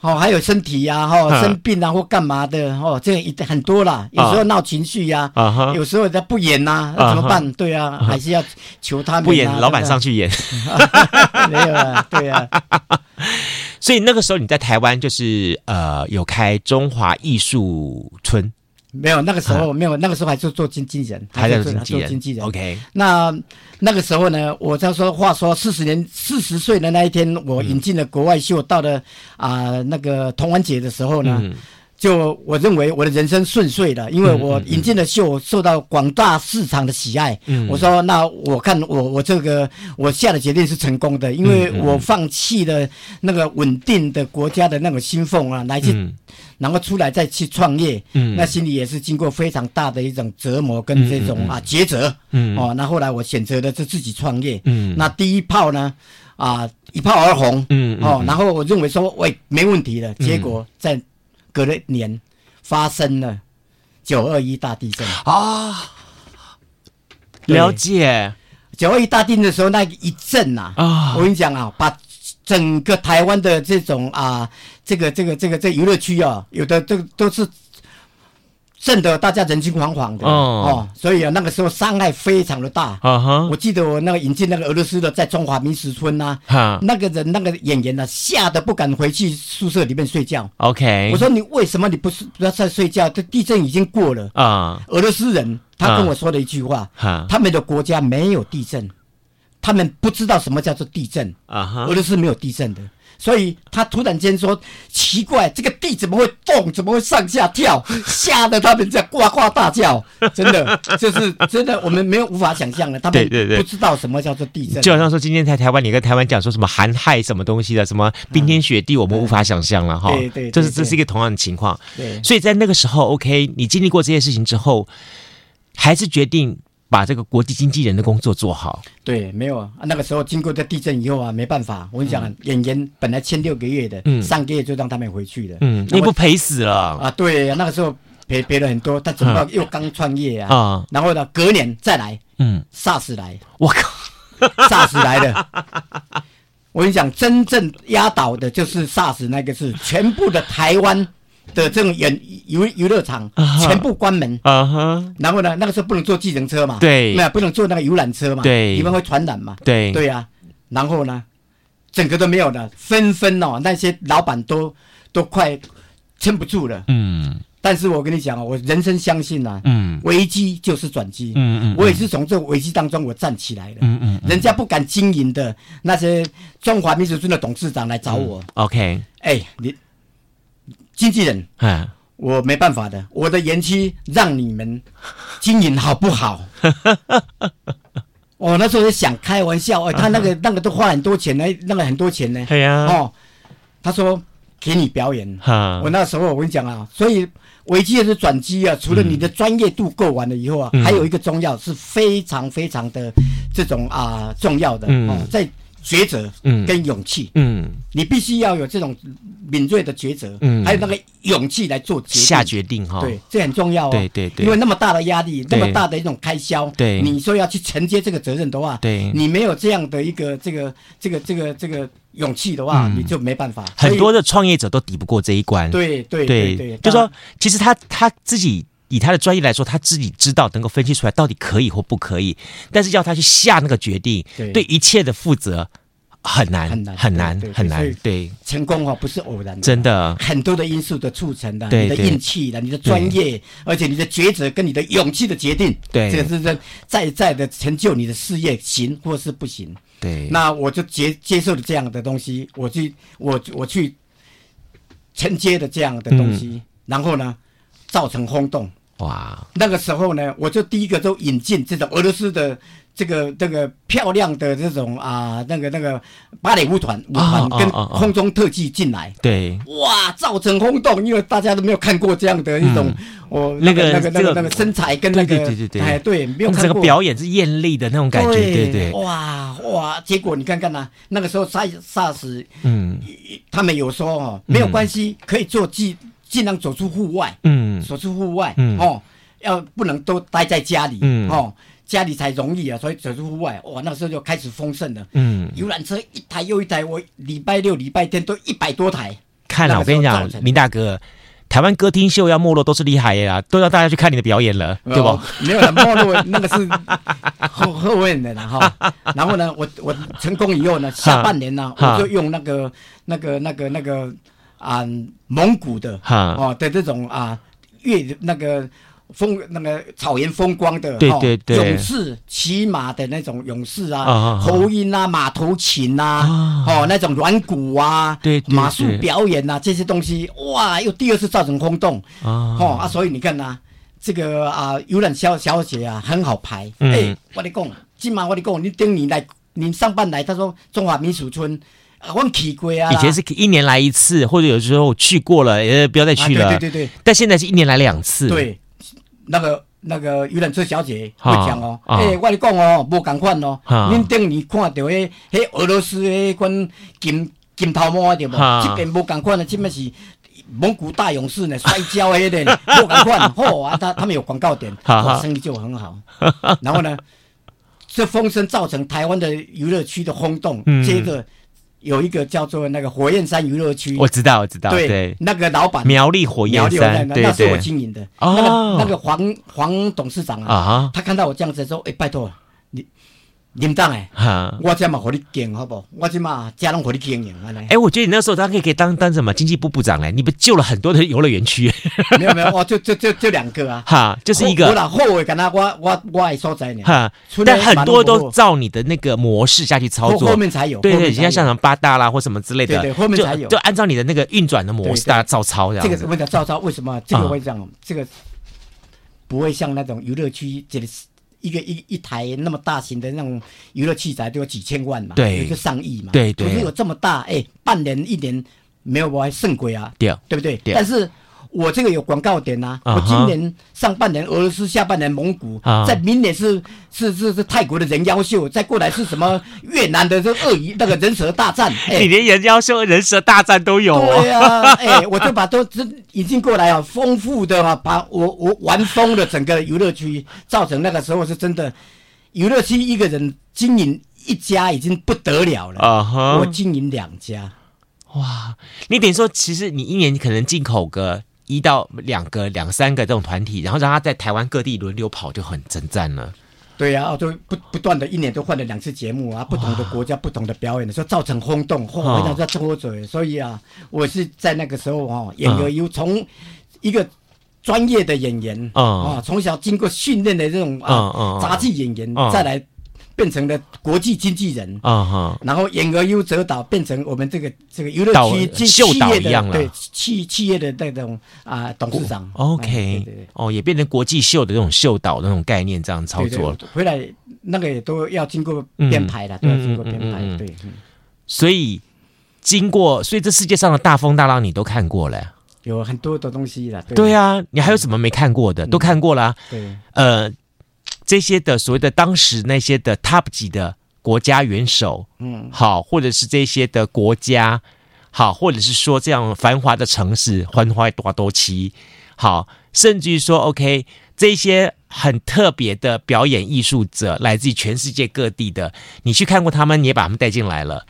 哦，还有身体呀、啊，哈、哦，生病啊或干嘛的哦，这一很多啦。有时候闹情绪呀、啊，啊、有时候他不演呐、怎么办？对啊，啊还是要求他们、啊、不演，老板上去演。[laughs] 没有啊，对啊。所以那个时候你在台湾就是呃有开中华艺术村，没有那个时候没有那个时候还是做经纪人，还在做经纪人。OK，那那个时候呢，我在说话说四十年四十岁的那一天，我引进了国外秀，到了啊那个同安节的时候呢。就我认为我的人生顺遂了，因为我引进的秀受到广大市场的喜爱。嗯，我说那我看我我这个我下的决定是成功的，因为我放弃了那个稳定的国家的那种薪俸啊，来去然后出来再去创业。嗯，那心里也是经过非常大的一种折磨跟这种啊抉择。嗯，哦，那后来我选择的是自己创业。嗯，那第一炮呢啊一炮而红。嗯，哦，然后我认为说喂没问题了，结果在。隔了年，发生了九二一大地震啊！了解九二一大地震的时候，那一震呐啊！我跟你讲啊，把整个台湾的这种啊，这个这个这个这娱乐区啊，有的都都是。震得大家人心惶惶的哦，哦，所以啊，那个时候伤害非常的大。啊哈，我记得我那个引进那个俄罗斯的，在中华民俗村呐，哈，那个人那个演员呢，吓得不敢回去宿舍里面睡觉。OK，我说你为什么你不是不要再睡觉？这地震已经过了啊。俄罗斯人他跟我说了一句话，他们的国家没有地震，他们不知道什么叫做地震啊哈，俄罗斯没有地震的。所以他突然间说：“奇怪，这个地怎么会动？怎么会上下跳？吓得他们在呱呱大叫。[laughs] 真的，就是真的，我们没有无法想象的。他们不知道什么叫做地震。就好像说，今天在台湾，你跟台湾讲说什么寒害什么东西的，什么冰天雪地，我们无法想象了哈。对对，这是这是一个同样的情况。对，所以在那个时候，OK，你经历过这些事情之后，还是决定。”把这个国际经纪人的工作做好。对，没有啊。那个时候经过这地震以后啊，没办法。我跟你讲，演员本来签六个月的，嗯，三个月就让他们回去了。嗯，你不赔死了啊？对，那个时候赔赔了很多。他怎么又刚创业啊？啊，然后呢，隔年再来，嗯，SARS 来，我靠，[laughs] SARS 来了。我跟你讲，真正压倒的就是 SARS 那个是全部的台湾。的这种演游游乐场全部关门，uh. 然后呢，那个时候不能坐计程车嘛，对，那不能坐那个游览车嘛，对，因为会传染嘛，对，对呀、啊，然后呢，整个都没有了，纷纷哦，那些老板都都快撑不住了，嗯，但是我跟你讲哦，我人生相信呐、啊，嗯，危机就是转机，嗯嗯，我也是从这个危机当中我站起来的，嗯嗯，人家不敢经营的那些中华民族村的董事长来找我、嗯、，OK，哎，你。经纪人，啊，我没办法的，我的延期让你们 [laughs] 经营好不好？[laughs] 我那时候就想开玩笑，哎，他那个那个都花很多钱呢，那个很多钱呢。对呀，哦，他说给你表演，我那时候我跟你讲啊，所以危机也是转机啊，除了你的专业度够完了以后啊，还有一个重要是非常非常的这种啊重要的。哦，在。抉择，嗯，跟勇气，嗯，你必须要有这种敏锐的抉择，嗯，还有那个勇气来做决定。下决定哈，对，这很重要哦，对对对，因为那么大的压力，那么大的一种开销，对，你说要去承接这个责任的话，对，你没有这样的一个这个这个这个这个勇气的话，你就没办法。很多的创业者都抵不过这一关，对对对对，就说其实他他自己。以他的专业来说，他自己知道能够分析出来到底可以或不可以，但是要他去下那个决定，对，对一切的负责很难很难很难很难。对，成功哦不是偶然的，真的很多的因素的促成的，你的运气的，你的专业，而且你的抉择跟你的勇气的决定，对，这个是在在在的成就你的事业行或是不行。对，那我就接接受了这样的东西，我去我我去承接的这样的东西，然后呢，造成轰动。哇，那个时候呢，我就第一个都引进这种俄罗斯的这个这个漂亮的这种啊，那个那个芭蕾舞团舞团跟空中特技进来，对，哇，造成轰动，因为大家都没有看过这样的一种，哦，那个那个那个那个身材跟那个，对对对，哎对，没有看过这个表演是艳丽的那种感觉，对对，哇哇，结果你看看呐，那个时候萨萨斯嗯，他们有说哦，没有关系，可以做记。尽量走出户外，嗯，走出户外，嗯，哦，要不能都待在家里，嗯，哦，家里才容易啊，所以走出户外，哇，那时候就开始丰盛了，嗯，游览车一台又一台，我礼拜六、礼拜天都一百多台。看了，我跟你讲，明大哥，台湾歌厅秀要没落都是厉害呀，都要大家去看你的表演了，对不？没有了，没落那个是 [laughs] 后后面的了哈。然后呢，我我成功以后呢，下半年呢，我就用那个那个那个那个。啊，蒙古的哈。哦的这种啊，越那个风那个草原风光的，对对对，勇士骑马的那种勇士啊，喉音啊，马头琴呐，哦那种软鼓啊，对马术表演呐，这些东西哇，又第二次造成轰动。哦啊，所以你看呐，这个啊游览小小姐啊很好排，哎，我跟你讲，今晚我跟你讲，你等你来，你上班来，他说中华民俗村。啊，我去过啊！以前是一年来一次，或者有时候去过了，也不要再去了。啊、对对对，但现在是一年来两次。对，那个那个游览车小姐会讲哦，哎、啊欸，你讲哦，无共款哦。恁等于看到迄迄俄罗斯迄款金金头毛对不？啊、这边无共款的，这边是蒙古大勇士呢，摔跤迄个 [laughs] 无共款。嚯啊，他他们有广告点，生意就很好。[laughs] 然后呢，这风声造成台湾的娱乐区的轰动，嗯、接着。有一个叫做那个火焰山娱乐区，我知道，我知道，对，那个老板苗栗火焰山，那是我经营的，那个那个黄黄董事长啊，他看到我这样子说，哎，拜托你。领当哎，我这嘛和你经好不？我这嘛家拢和你经营啊来。哎，我觉得你那时候他可以可以当当什么经济部部长嘞？你不救了很多的游乐园区？没有没有，我就就就就两个啊。哈，就是一个。我啦后尾跟他我我我爱所在呢。哈，但很多都照你的那个模式下去操作，后面才有。对对，人家像什么八大啦或什么之类的，对对，后面才有。就按照你的那个运转的模式，大家照抄这样。这个是为了照抄，为什么这个会这样？这个不会像那种游乐区这里。一个一一台那么大型的那种娱乐器材都有几千万嘛，对，一个上亿嘛，对对，可是有这么大，哎，半年一年没有我还胜鬼啊，对，对不对？但是。我这个有广告点呐，我今年上半年俄罗斯，下半年蒙古，在明年是是是是泰国的人妖秀，再过来是什么越南的这鳄鱼那个人蛇大战，[laughs] 你连人妖秀、人蛇大战都有。对啊，哎，[laughs] 我就把都这引进过来啊，丰富的啊，把我我玩疯了整个游乐区，造成那个时候是真的游乐区一个人经营一家已经不得了了。啊，我经营两家，哇，你等于说其实你一年可能进口个。一到两个、两三个这种团体，然后让他在台湾各地轮流跑，就很征战了。对呀、啊，就不不断的一年都换了两次节目啊，不同的国家、不同的表演的时候，造成轰动，轰动在中国嘴。所以啊，我是在那个时候哦，演个有从一个专业的演员啊，从小经过训练的这种啊杂技演员再来。变成了国际经纪人啊哈，然后演而优则导，变成我们这个这个娱乐区企业的对企企业的那种啊董事长。OK，哦，也变成国际秀的这种秀导的那种概念，这样操作。回来那个也都要经过编排的，都要经过编排。对，所以经过，所以这世界上的大风大浪你都看过了，有很多的东西了。对啊，你还有什么没看过的？都看过了。对，呃。这些的所谓的当时那些的 top 级的国家元首，嗯，好，或者是这些的国家，好，或者是说这样繁华的城市，繁华多多期，好，甚至于说，OK，这些很特别的表演艺术者，来自于全世界各地的，你去看过他们，你也把他们带进来了，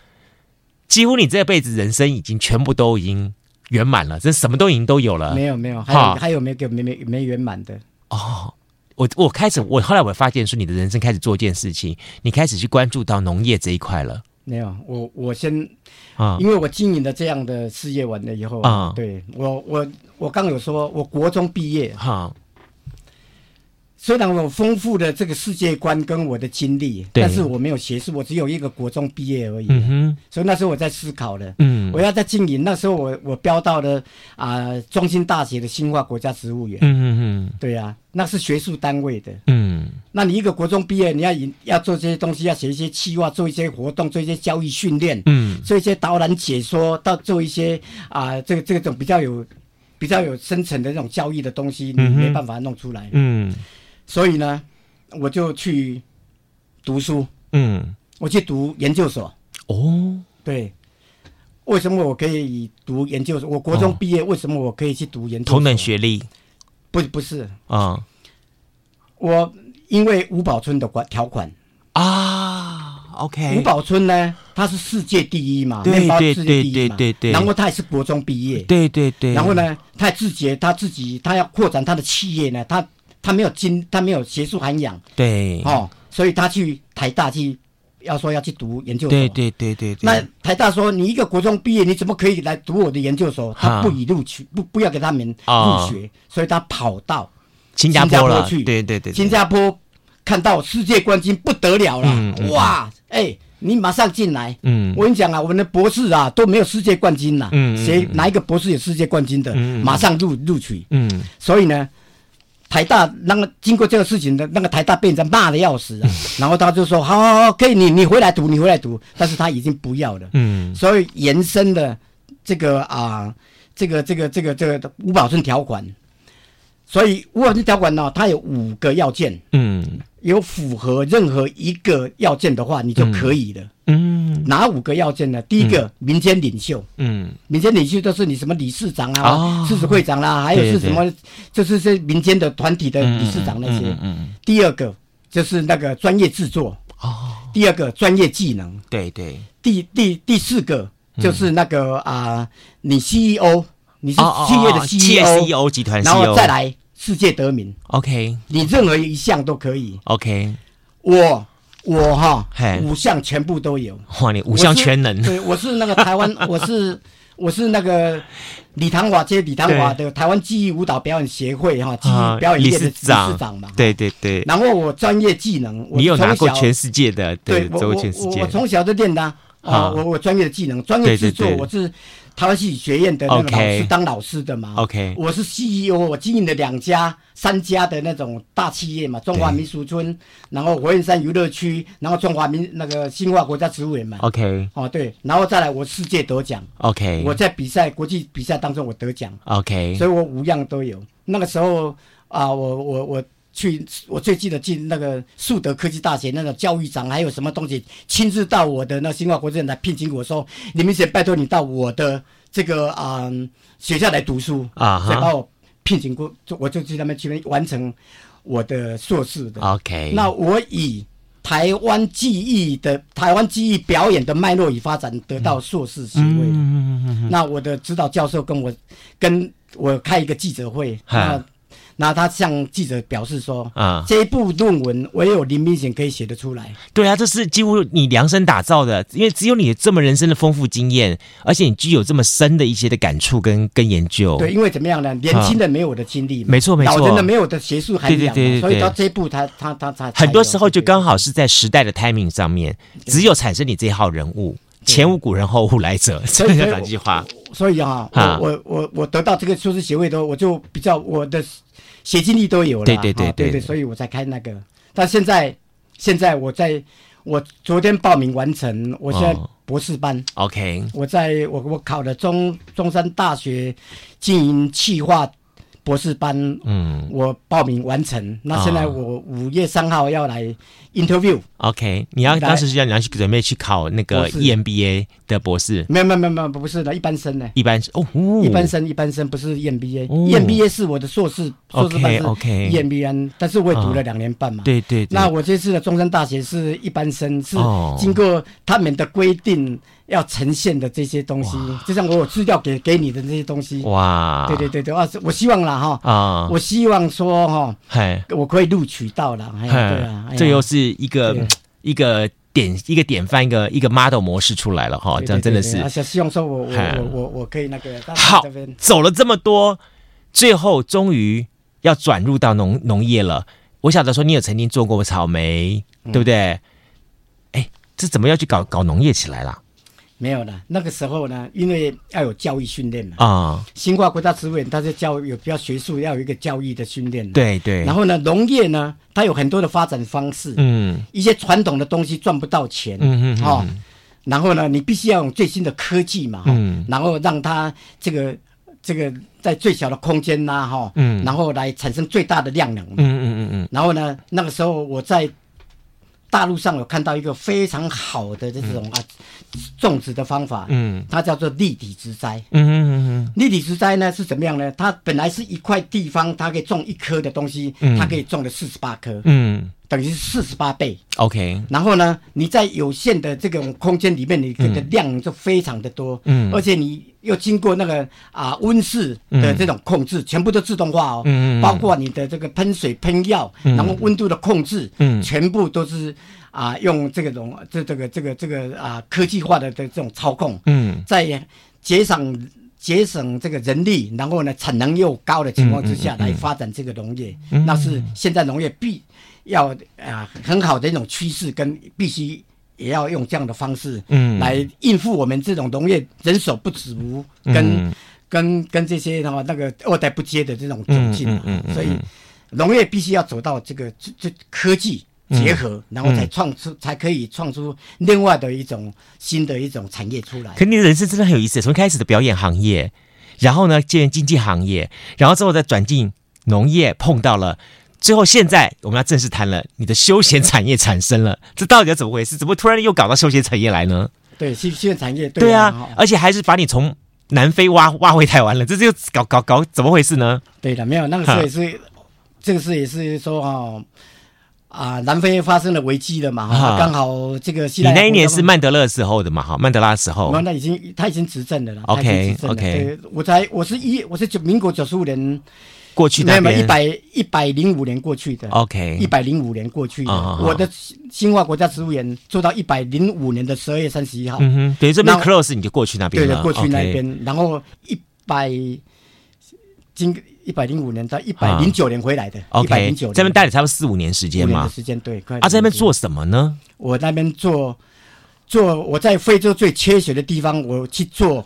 几乎你这辈子人生已经全部都已经圆满了，这什么都已经都有了。没有没有，还有好还有没有没没没圆满的？哦。我我开始，我后来我发现说，你的人生开始做一件事情，你开始去关注到农业这一块了。没有，我我先啊，因为我经营了这样的事业完了以后啊，对我我我刚有说，我国中毕业哈。虽然我有丰富的这个世界观跟我的经历，但是我没有学士，我只有一个国中毕业而已。嗯，所以那时候我在思考了，嗯，我要在经营。那时候我我标到了啊，中心大学的新化国家植物园。嗯嗯嗯，对呀、啊，那是学术单位的。嗯，那你一个国中毕业，你要要做这些东西，要写一些企划，做一些活动，做一些教育训练，嗯，做一些导览解说，到做一些啊，这个这种比较有比较有深层的这种教育的东西，你没办法弄出来。嗯。所以呢，我就去读书。嗯，我去读研究所。哦，对，为什么我可以读研究所？我国中毕业，为什么我可以去读研究所？同等学历？不，不是啊。嗯、我因为吴宝春的管条款啊。OK，吴宝春呢，他是世界第一嘛，面包世界第一嘛。然后他也是国中毕业。对对对。然后呢，他自觉他自己，他要扩展他的企业呢，他。他没有经，他没有学术涵养，对，哦，所以他去台大去，要说要去读研究所，对对对对。那台大说，你一个国中毕业，你怎么可以来读我的研究所？他不予录取，不不要给他们入学，所以他跑到新加坡去，对对对，新加坡看到世界冠军不得了了，哇，哎，你马上进来，嗯，我跟你讲啊，我们的博士啊都没有世界冠军呐，嗯，谁哪一个博士有世界冠军的，马上录录取，嗯，所以呢。台大那个经过这个事情的那个台大被人家骂的要死啊，[laughs] 然后他就说：“好好好，可以，你你回来读，你回来读。”但是他已经不要了。嗯，所以延伸的这个啊，这个这个这个这个吴宝春条款，所以吴宝春条款呢，它有五个要件。嗯，有符合任何一个要件的话，你就可以了。嗯，哪五个要件呢？第一个，民间领袖。嗯，民间领袖都是你什么理事长啊、事实会长啦，还有是什么，就是这民间的团体的理事长那些。嗯，第二个就是那个专业制作。哦。第二个专业技能。对对。第第第四个就是那个啊，你 CEO，你是企业的 CEO 集团，然后再来世界得名。OK，你任何一项都可以。OK，我。我哈，五项全部都有。哇，你五项全能。对，我是那个台湾，[laughs] 我是我是那个李唐华接李唐华的台湾记忆舞蹈表演协会哈，记忆表演界的理事长嘛。对对对。然后我专业技能，你有拿过全世界的？对，我我我从小就练的啊，我我专业的技能，专业制作，我是。台湾戏剧学院的那个老师当老师的嘛，OK，我是 CEO，我经营了两家、三家的那种大企业嘛，中华民俗村，然后火焰山游乐区，然后中华民那个新化国家植物园嘛，OK，哦对，然后再来我世界得奖，OK，我在比赛国际比赛当中我得奖，OK，所以我五样都有。那个时候啊，我我我。去，我最记得进那个树德科技大学那个教育长，还有什么东西，亲自到我的那新华国际来聘请我说，李明贤，拜托你到我的这个啊、呃、学校来读书啊，所以把我聘请过，就我就去那边去完成我的硕士的。OK，那我以台湾记忆的台湾记忆表演的脉络与发展得到硕士学位。嗯嗯嗯嗯。那我的指导教授跟我跟我开一个记者会啊。那他向记者表示说：“啊，这一部论文唯有林明贤可以写得出来。对啊，这是几乎你量身打造的，因为只有你这么人生的丰富经验，而且你具有这么深的一些的感触跟跟研究。对，因为怎么样呢？年轻人没有我的经历，没错没错，老人的没有的学术涵养，对对对，所以到这一步他他他他很多时候就刚好是在时代的 timing 上面，只有产生你这一号人物，前无古人后无来者，所以要讲这句话。所以啊，我我我得到这个硕士学位的，我就比较我的。写经历都有了，对对对对对，所以我才开那个。但现在，现在我在，我昨天报名完成，我现在博士班。OK，我在我我考了中中山大学经营企划博士班，嗯，我报名完成。那现在我五月三号要来 interview。OK，你要当时是要你要去准备去考那个 EMBA 的博士？没有没有没有没有，不是的，一般生呢。一般生哦，一般生一般生不是 EMBA，EMBA 是我的硕士，硕士班 OK EMBA，但是我也读了两年半嘛。对对。那我这次的中山大学是一般生，是经过他们的规定。要呈现的这些东西，就像我有资料给给你的那些东西，哇，对对对对，啊，我希望啦哈，啊，我希望说哈，嘿，我可以录取到了，对啊，这又是一个一个典一个典范，一个一个 model 模式出来了哈，这样真的是，希望说我我我我我可以那个好，走了这么多，最后终于要转入到农农业了。我晓得说你有曾经做过草莓，对不对？哎，这怎么要去搞搞农业起来了？没有了，那个时候呢，因为要有教育训练嘛。啊，新化国家植物园它是教育有比较学术，要有一个教育的训练。对对。然后呢，农业呢，它有很多的发展方式。嗯。一些传统的东西赚不到钱。嗯嗯。哦。然后呢，你必须要用最新的科技嘛。嗯。然后让它这个这个在最小的空间呐，哈。嗯。然后来产生最大的量能。嗯嗯嗯嗯。然后呢，那个时候我在。大陆上有看到一个非常好的这种啊种植的方法，嗯，它叫做立体植栽，嗯嗯嗯嗯，立体植栽呢是怎么样呢？它本来是一块地方，它可以种一棵的东西，它可以种了四十八棵，嗯。等于是四十八倍，OK。然后呢，你在有限的这种空间里面，你的量就非常的多，嗯，而且你又经过那个啊温室的这种控制，全部都自动化哦，嗯，包括你的这个喷水喷药，然后温度的控制，嗯，全部都是啊用这个种这这个这个这个啊科技化的的这种操控，嗯，在节省节省这个人力，然后呢产能又高的情况之下来发展这个农业，那是现在农业必。要啊，很好的一种趋势，跟必须也要用这样的方式，嗯，来应付我们这种农业人手不足，跟、嗯、跟跟这些的话那个二代不接的这种窘境，嗯嗯，嗯，所以农业必须要走到这个这这科技结合，嗯、然后才创出、嗯、才可以创出另外的一种新的一种产业出来。可你的人生真的很有意思，从开始的表演行业，然后呢，进经济行业，然后之后再转进农业，碰到了。最后，现在我们要正式谈了，你的休闲产业产生了，[laughs] 这到底要怎么回事？怎么突然又搞到休闲产业来呢？对，休休闲产业，对啊，对啊，而且还是把你从南非挖挖回台湾了，这就搞搞搞，怎么回事呢？对的，没有那个时候也是，这个事也是说哦，啊，南非发生了危机了嘛，哈，刚好这个西。你那一年是曼德勒时候的嘛，哈，曼德拉时候，那已经他已经执政了啦，OK OK，我才我是一我是九民国九十五年。过去那边。一百一百零五年过去的，OK，一百零五年过去的，我的新化国家植物园做到一百零五年的十二月三十一号，嗯哼，等于这边 close 你就过去那边了，对的，过去那边，然后一百经一百零五年到一百零九年回来的，OK，这边待了差不多四五年时间嘛，时间对，啊，在那边做什么呢？我那边做做我在非洲最缺水的地方，我去做。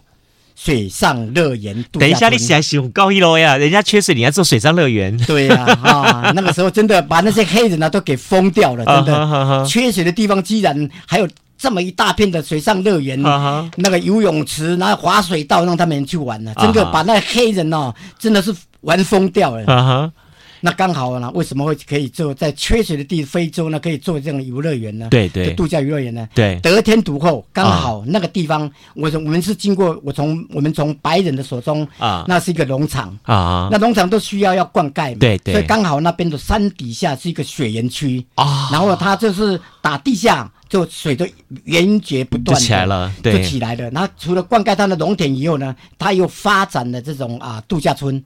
水上乐园，等一下，你想喜欢高一楼呀？人家缺水，你要做水上乐园？对呀，啊，那个时候真的把那些黑人呢都给疯掉了，[laughs] 真的。缺水的地方居然还有这么一大片的水上乐园，那个游泳池，然后滑水道让他们去玩呢，真的把那黑人哦，真的是玩疯掉了。那刚好呢，为什么会可以做在缺水的地非洲呢？可以做这种游乐园呢？对对，度假游乐园呢？对，得天独厚，刚好那个地方，我我们是经过我从我们从白人的手中啊，那是一个农场啊，那农场都需要要灌溉嘛，对对，所以刚好那边的山底下是一个水源区啊，然后它就是打地下，就水都源源不断起来了，对，就起来了。然后除了灌溉它的农田以后呢，它又发展了这种啊度假村。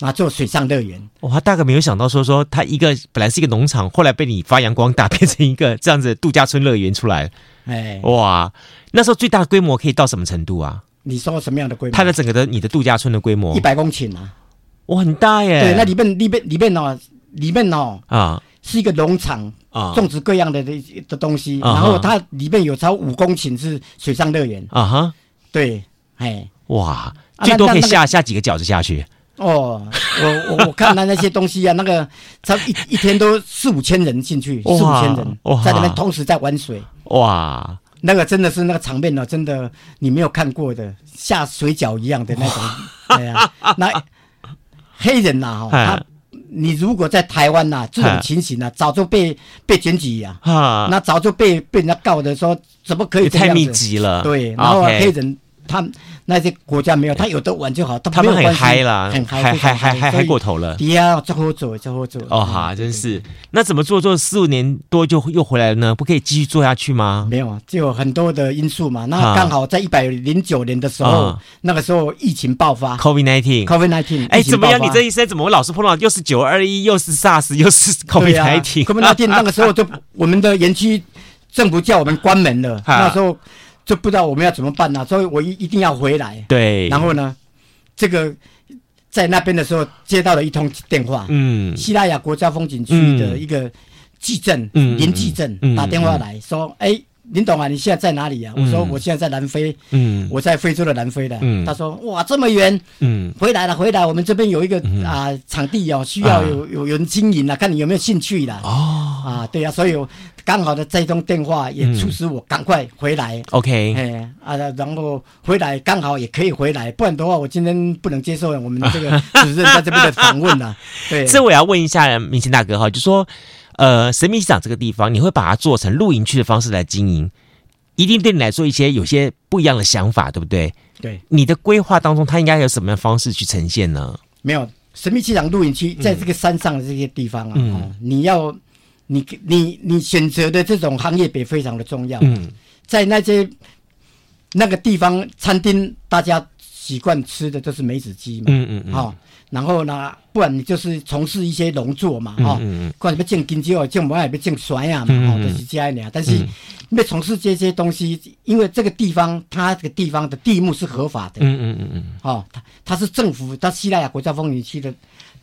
啊，做水上乐园，哇！大概没有想到说说他一个本来是一个农场，后来被你发扬光大，变成一个这样子度假村乐园出来。哎，哇！那时候最大规模可以到什么程度啊？你说什么样的规模？它的整个的你的度假村的规模，一百公顷啊！哇，很大耶！对，那里面里面里面哦，里面哦啊，是一个农场啊，种植各样的的的东西，然后它里面有超五公顷是水上乐园啊哈，对，哎，哇，最多可以下下几个饺子下去。哦，我我我看到那些东西啊，那个他一一天都四五千人进去，四五千人在那边同时在玩水，哇，那个真的是那个场面呢，真的你没有看过的，下水饺一样的那种，对呀，那黑人呐哈，他你如果在台湾呐这种情形呢，早就被被检举呀，那早就被被人家告的说怎么可以太密集了，对，然后黑人他。那些国家没有，他有的玩就好，他们很嗨啦，很嗨，嗨嗨嗨嗨过头了。对呀，最后走，最后走。哦哈，真是。那怎么做做四五年多就又回来了呢？不可以继续做下去吗？没有啊，就有很多的因素嘛。那刚好在一百零九年的时候，那个时候疫情爆发，COVID nineteen，COVID nineteen。哎，怎么样？你这一生怎么我老是碰到又是九二一，又是 SARS，又是 COVID nineteen？COVID nineteen 那个时候就我们的园区政府叫我们关门了，[laughs] 那时候。就不知道我们要怎么办呢、啊？所以我一一定要回来。对。然后呢，这个在那边的时候接到了一通电话。嗯。西拉雅国家风景区的一个记者，嗯，林记者打电话来说：“哎、嗯。”林董啊，你现在在哪里啊？我说我现在在南非，嗯，我在非洲的南非的。嗯他说哇，这么远，嗯，回来了，回来，我们这边有一个啊场地哦，需要有有人经营啊，看你有没有兴趣啦。哦，啊，对呀，所以刚好的这通电话也促使我赶快回来。OK，哎啊，然后回来刚好也可以回来，不然的话我今天不能接受我们这个 [laughs] 主任在这边的访问了。对，这我要问一下明星大哥哈，就说。呃，神秘机场这个地方，你会把它做成露营区的方式来经营，一定对你来说一些有些不一样的想法，对不对？对，你的规划当中，它应该有什么样的方式去呈现呢？没有，神秘气场露营区在这个山上的这些地方啊，嗯哦、你要你你你选择的这种行业别非常的重要。嗯，在那些那个地方餐厅，大家习惯吃的都是梅子鸡嘛。嗯嗯嗯。好、哦。然后呢，不然你就是从事一些农作嘛，哈、嗯，或者要种金蕉，种麦要种酸呀嘛，哈、嗯，都是这样的。但是要从事这些东西，因为这个地方它这个地方的地目是合法的，嗯嗯嗯嗯，哦，它它是政府，它希腊雅国家风景区的。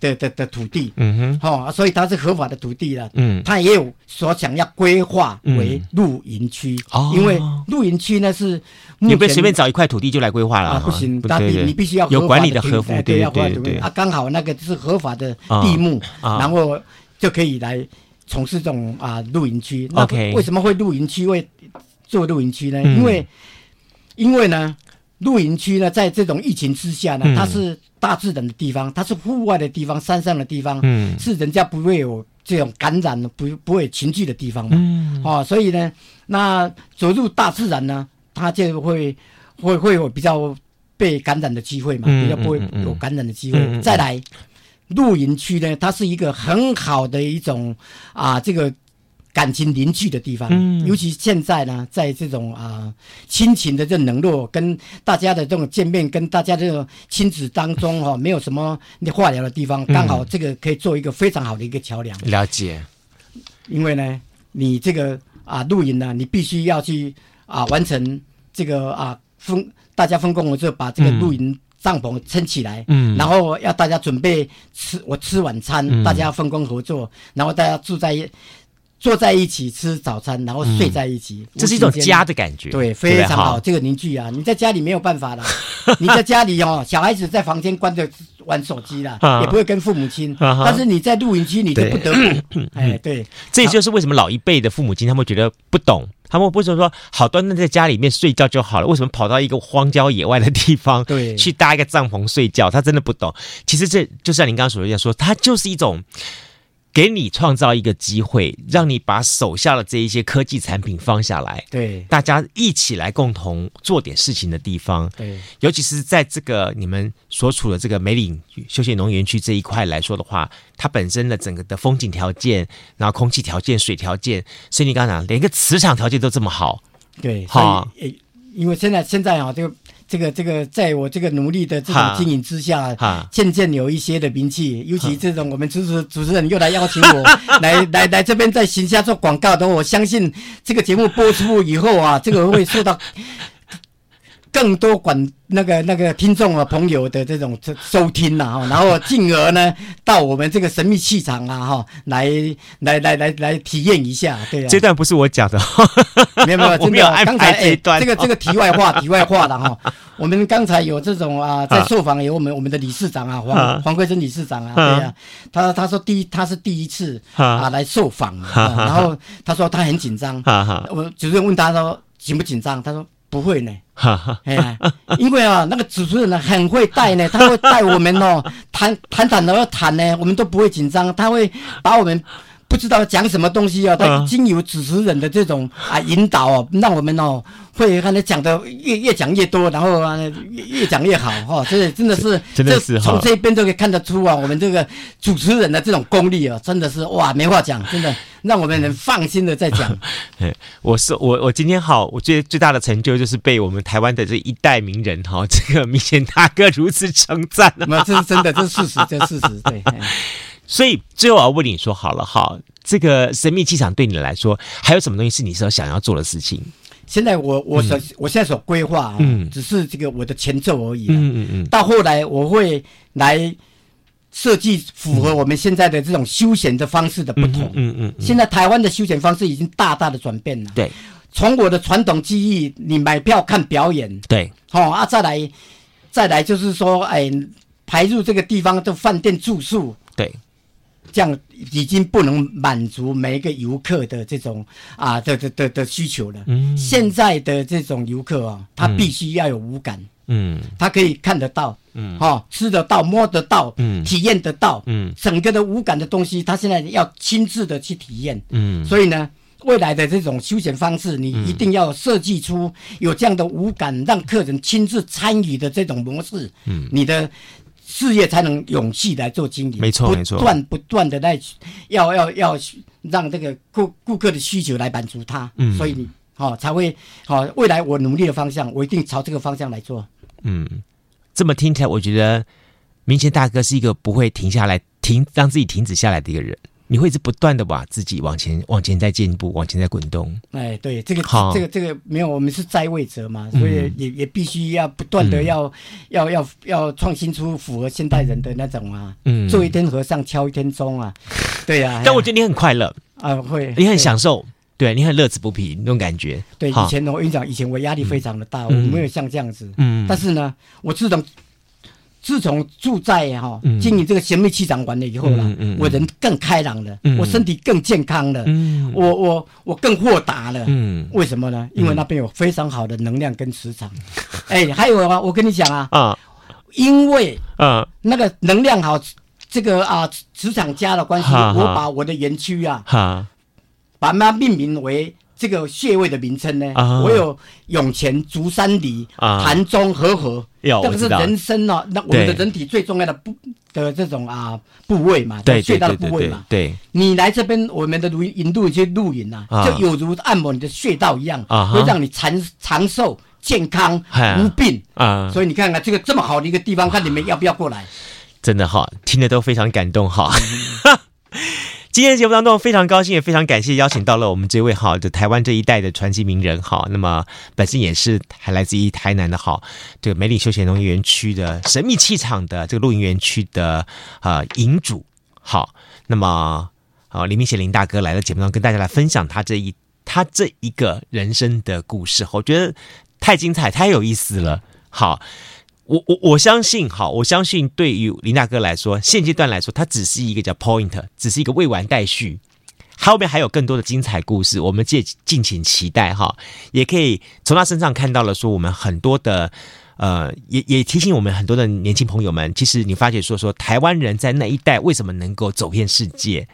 的的的土地，嗯哼，好、哦，所以它是合法的土地了，嗯，它也有所想要规划为露营区，哦、嗯，因为露营区呢是你不随便找一块土地就来规划了，啊，不行，大地你必须要有管理的合法，对对对对，啊，刚好那个是合法的地目，哦、然后就可以来从事这种啊露营区。那为什么会露营区会做露营区呢？嗯、因为因为呢。露营区呢，在这种疫情之下呢，它是大自然的地方，它是户外的地方，山上的地方，嗯，是人家不会有这种感染的，不不会群聚的地方嘛，嗯，哦，所以呢，那走入大自然呢，它就会会会有比较被感染的机会嘛，比较不会有感染的机会。再来，露营区呢，它是一个很好的一种啊，这个。感情凝聚的地方，嗯，尤其现在呢，在这种啊亲情的这种冷落，跟大家的这种见面，跟大家这种亲子当中哈，[laughs] 没有什么你话聊的地方，刚好这个可以做一个非常好的一个桥梁。了解，因为呢，你这个啊露营呢，你必须要去啊完成这个啊分大家分工，我就把这个露营帐篷撑起来，嗯，然后要大家准备吃我吃晚餐，嗯，大家分工合作，然后大家住在。坐在一起吃早餐，然后睡在一起，这是一种家的感觉。对，非常好，这个凝聚啊！你在家里没有办法了，[laughs] 你在家里哦，小孩子在房间关着玩手机啦，也不会跟父母亲。但是你在露营区，你就不得不。哎，对，这就是为什么老一辈的父母亲他们觉得不懂，他们不是说好端端在家里面睡觉就好了，为什么跑到一个荒郊野外的地方，对，去搭一个帐篷睡觉？他真的不懂。其实这就像您刚刚所说，他就是一种。给你创造一个机会，让你把手下的这一些科技产品放下来，对，大家一起来共同做点事情的地方，对，尤其是在这个你们所处的这个梅岭休闲农园区这一块来说的话，它本身的整个的风景条件，然后空气条件、水条件，所以你刚刚讲连个磁场条件都这么好，对，好，因为现在现在啊，这个。这个这个，在我这个努力的这种经营之下，渐渐有一些的名气。尤其这种我们主持主持人又来邀请我 [laughs] 来来来这边在行下做广告的，我相信这个节目播出以后啊，这个会受到。更多管那个那个听众和朋友的这种收听呐、啊、哈，然后进而呢到我们这个神秘气场啊哈，来来来来来体验一下，对啊。这段不是我讲的，没有没有，[laughs] 真的。刚才哎，这个这个题外话 [laughs] 题外话的哈，我们刚才有这种啊，在受访有我们我们的理事长啊黄黄桂珍理事长啊，对啊，他他说第一他是第一次啊。来受访，然后他说他很紧张，我主任问他说紧不紧张，他说。不会呢。哈哈，哎呀，因为啊，那个主持人呢很会带呢，他会带我们哦，谈谈谈的要谈呢，我们都不会紧张，他会把我们不知道讲什么东西啊，他经由主持人的这种啊引导哦，让我们哦会看他讲的越越讲越多，然后啊越越讲越好哈，所以真的是 [laughs] 真的是从这边都可以看得出啊，我们这个主持人的这种功力啊，真的是哇没话讲，真的。让我们能放心的在讲。[laughs] 我是我我今天好，我最最大的成就就是被我们台湾的这一代名人哈，这个明贤大哥如此称赞。那这是真的，这是事实，这是事实。对。[laughs] 所以最后我要问你说好了哈，这个神秘机场对你来说，还有什么东西是你所想要做的事情？现在我我所、嗯、我现在所规划啊，嗯，只是这个我的前奏而已。嗯嗯嗯。到后来我会来。设计符合我们现在的这种休闲的方式的不同。嗯嗯。现在台湾的休闲方式已经大大的转变了。对。从我的传统记忆，你买票看表演。对。好啊，再来，再来就是说，哎，排入这个地方的饭店住宿。对。这样已经不能满足每一个游客的这种啊的的的的需求了。嗯。现在的这种游客啊，他必须要有五感。嗯。他可以看得到。嗯，哈、哦，吃得到，摸得到，嗯，体验得到，嗯，整个的五感的东西，他现在要亲自的去体验，嗯，所以呢，未来的这种休闲方式，你一定要设计出有这样的五感，让客人亲自参与的这种模式，嗯，你的事业才能勇气来做经营，没错，没错，不断不断的在要要要让这个顾顾客的需求来满足他，嗯，所以你，好、哦、才会，好、哦，未来我努力的方向，我一定朝这个方向来做，嗯。这么听起来，我觉得明贤大哥是一个不会停下来、停让自己停止下来的一个人。你会一直不断的把自己往前、往前再进步、往前再滚动。哎，对，这个、这个、这个没有，我们是在位者嘛，所以也、嗯、也必须要不断的要、嗯、要要要创新出符合现代人的那种啊，嗯，做一天和尚敲一天钟啊，[laughs] 对呀、啊。但我觉得你很快乐啊，会，你很享受。对，你很乐此不疲那种感觉。对，以前，我跟你讲，以前我压力非常的大，嗯、我没有像这样子。嗯。但是呢，我自从自从住在哈、经营这个神秘气场完了以后了，嗯嗯、我人更开朗了，嗯、我身体更健康了，嗯、我我我更豁达了。嗯。为什么呢？因为那边有非常好的能量跟磁场。[laughs] 哎、嗯，还有啊，我跟你讲啊，啊，因为啊那个能量好，这个啊磁场加的关系，我把我的园区啊。哈把它命名为这个穴位的名称呢？啊、我有涌泉、足三里、膻中、和合，这个是人生呢、啊，那我们的人体最重要的部的这种啊部位嘛，对穴道的部位嘛。对，你来这边，我们的录引导一些录影啊，就有如按摩你的穴道一样，啊、会让你长长寿、健康、啊、无病啊。所以你看看这个这么好的一个地方，看你们要不要过来？真的哈，听得都非常感动哈。[laughs] 今天的节目当中，非常高兴，也非常感谢邀请到了我们这位好的台湾这一代的传奇名人哈。那么本身也是还来自于台南的哈这个美丽休闲农业园区的神秘气场的这个露营园区的啊营主。好，那么好林明贤林大哥来到节目当中，跟大家来分享他这一他这一个人生的故事，我觉得太精彩，太有意思了。好。我我我相信，好，我相信对于林大哥来说，现阶段来说，他只是一个叫 point，只是一个未完待续，后面还有更多的精彩故事，我们借敬请期待哈。也可以从他身上看到了说，我们很多的呃，也也提醒我们很多的年轻朋友们，其实你发觉说说台湾人在那一代为什么能够走遍世界，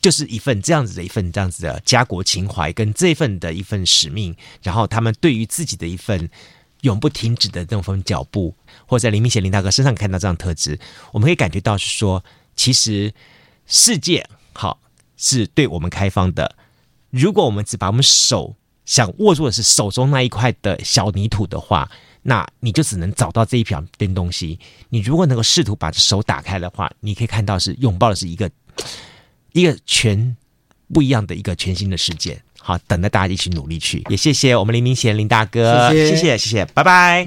就是一份这样子的一份这样子的家国情怀跟这份的一份使命，然后他们对于自己的一份。永不停止的这种脚步，或者在林明贤林大哥身上看到这样特质，我们可以感觉到是说，其实世界好是对我们开放的。如果我们只把我们手想握住的是手中那一块的小泥土的话，那你就只能找到这一片东西。你如果能够试图把手打开的话，你可以看到是拥抱的是一个一个全不一样的一个全新的世界。好，等着大家一起努力去。也谢谢我们林明贤林大哥，谢谢谢谢，谢谢，拜拜。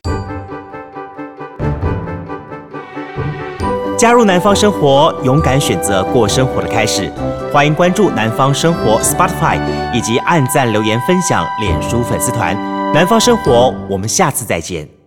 加入南方生活，勇敢选择过生活的开始。欢迎关注南方生活 Spotify，以及按赞留言分享脸书粉丝团。南方生活，我们下次再见。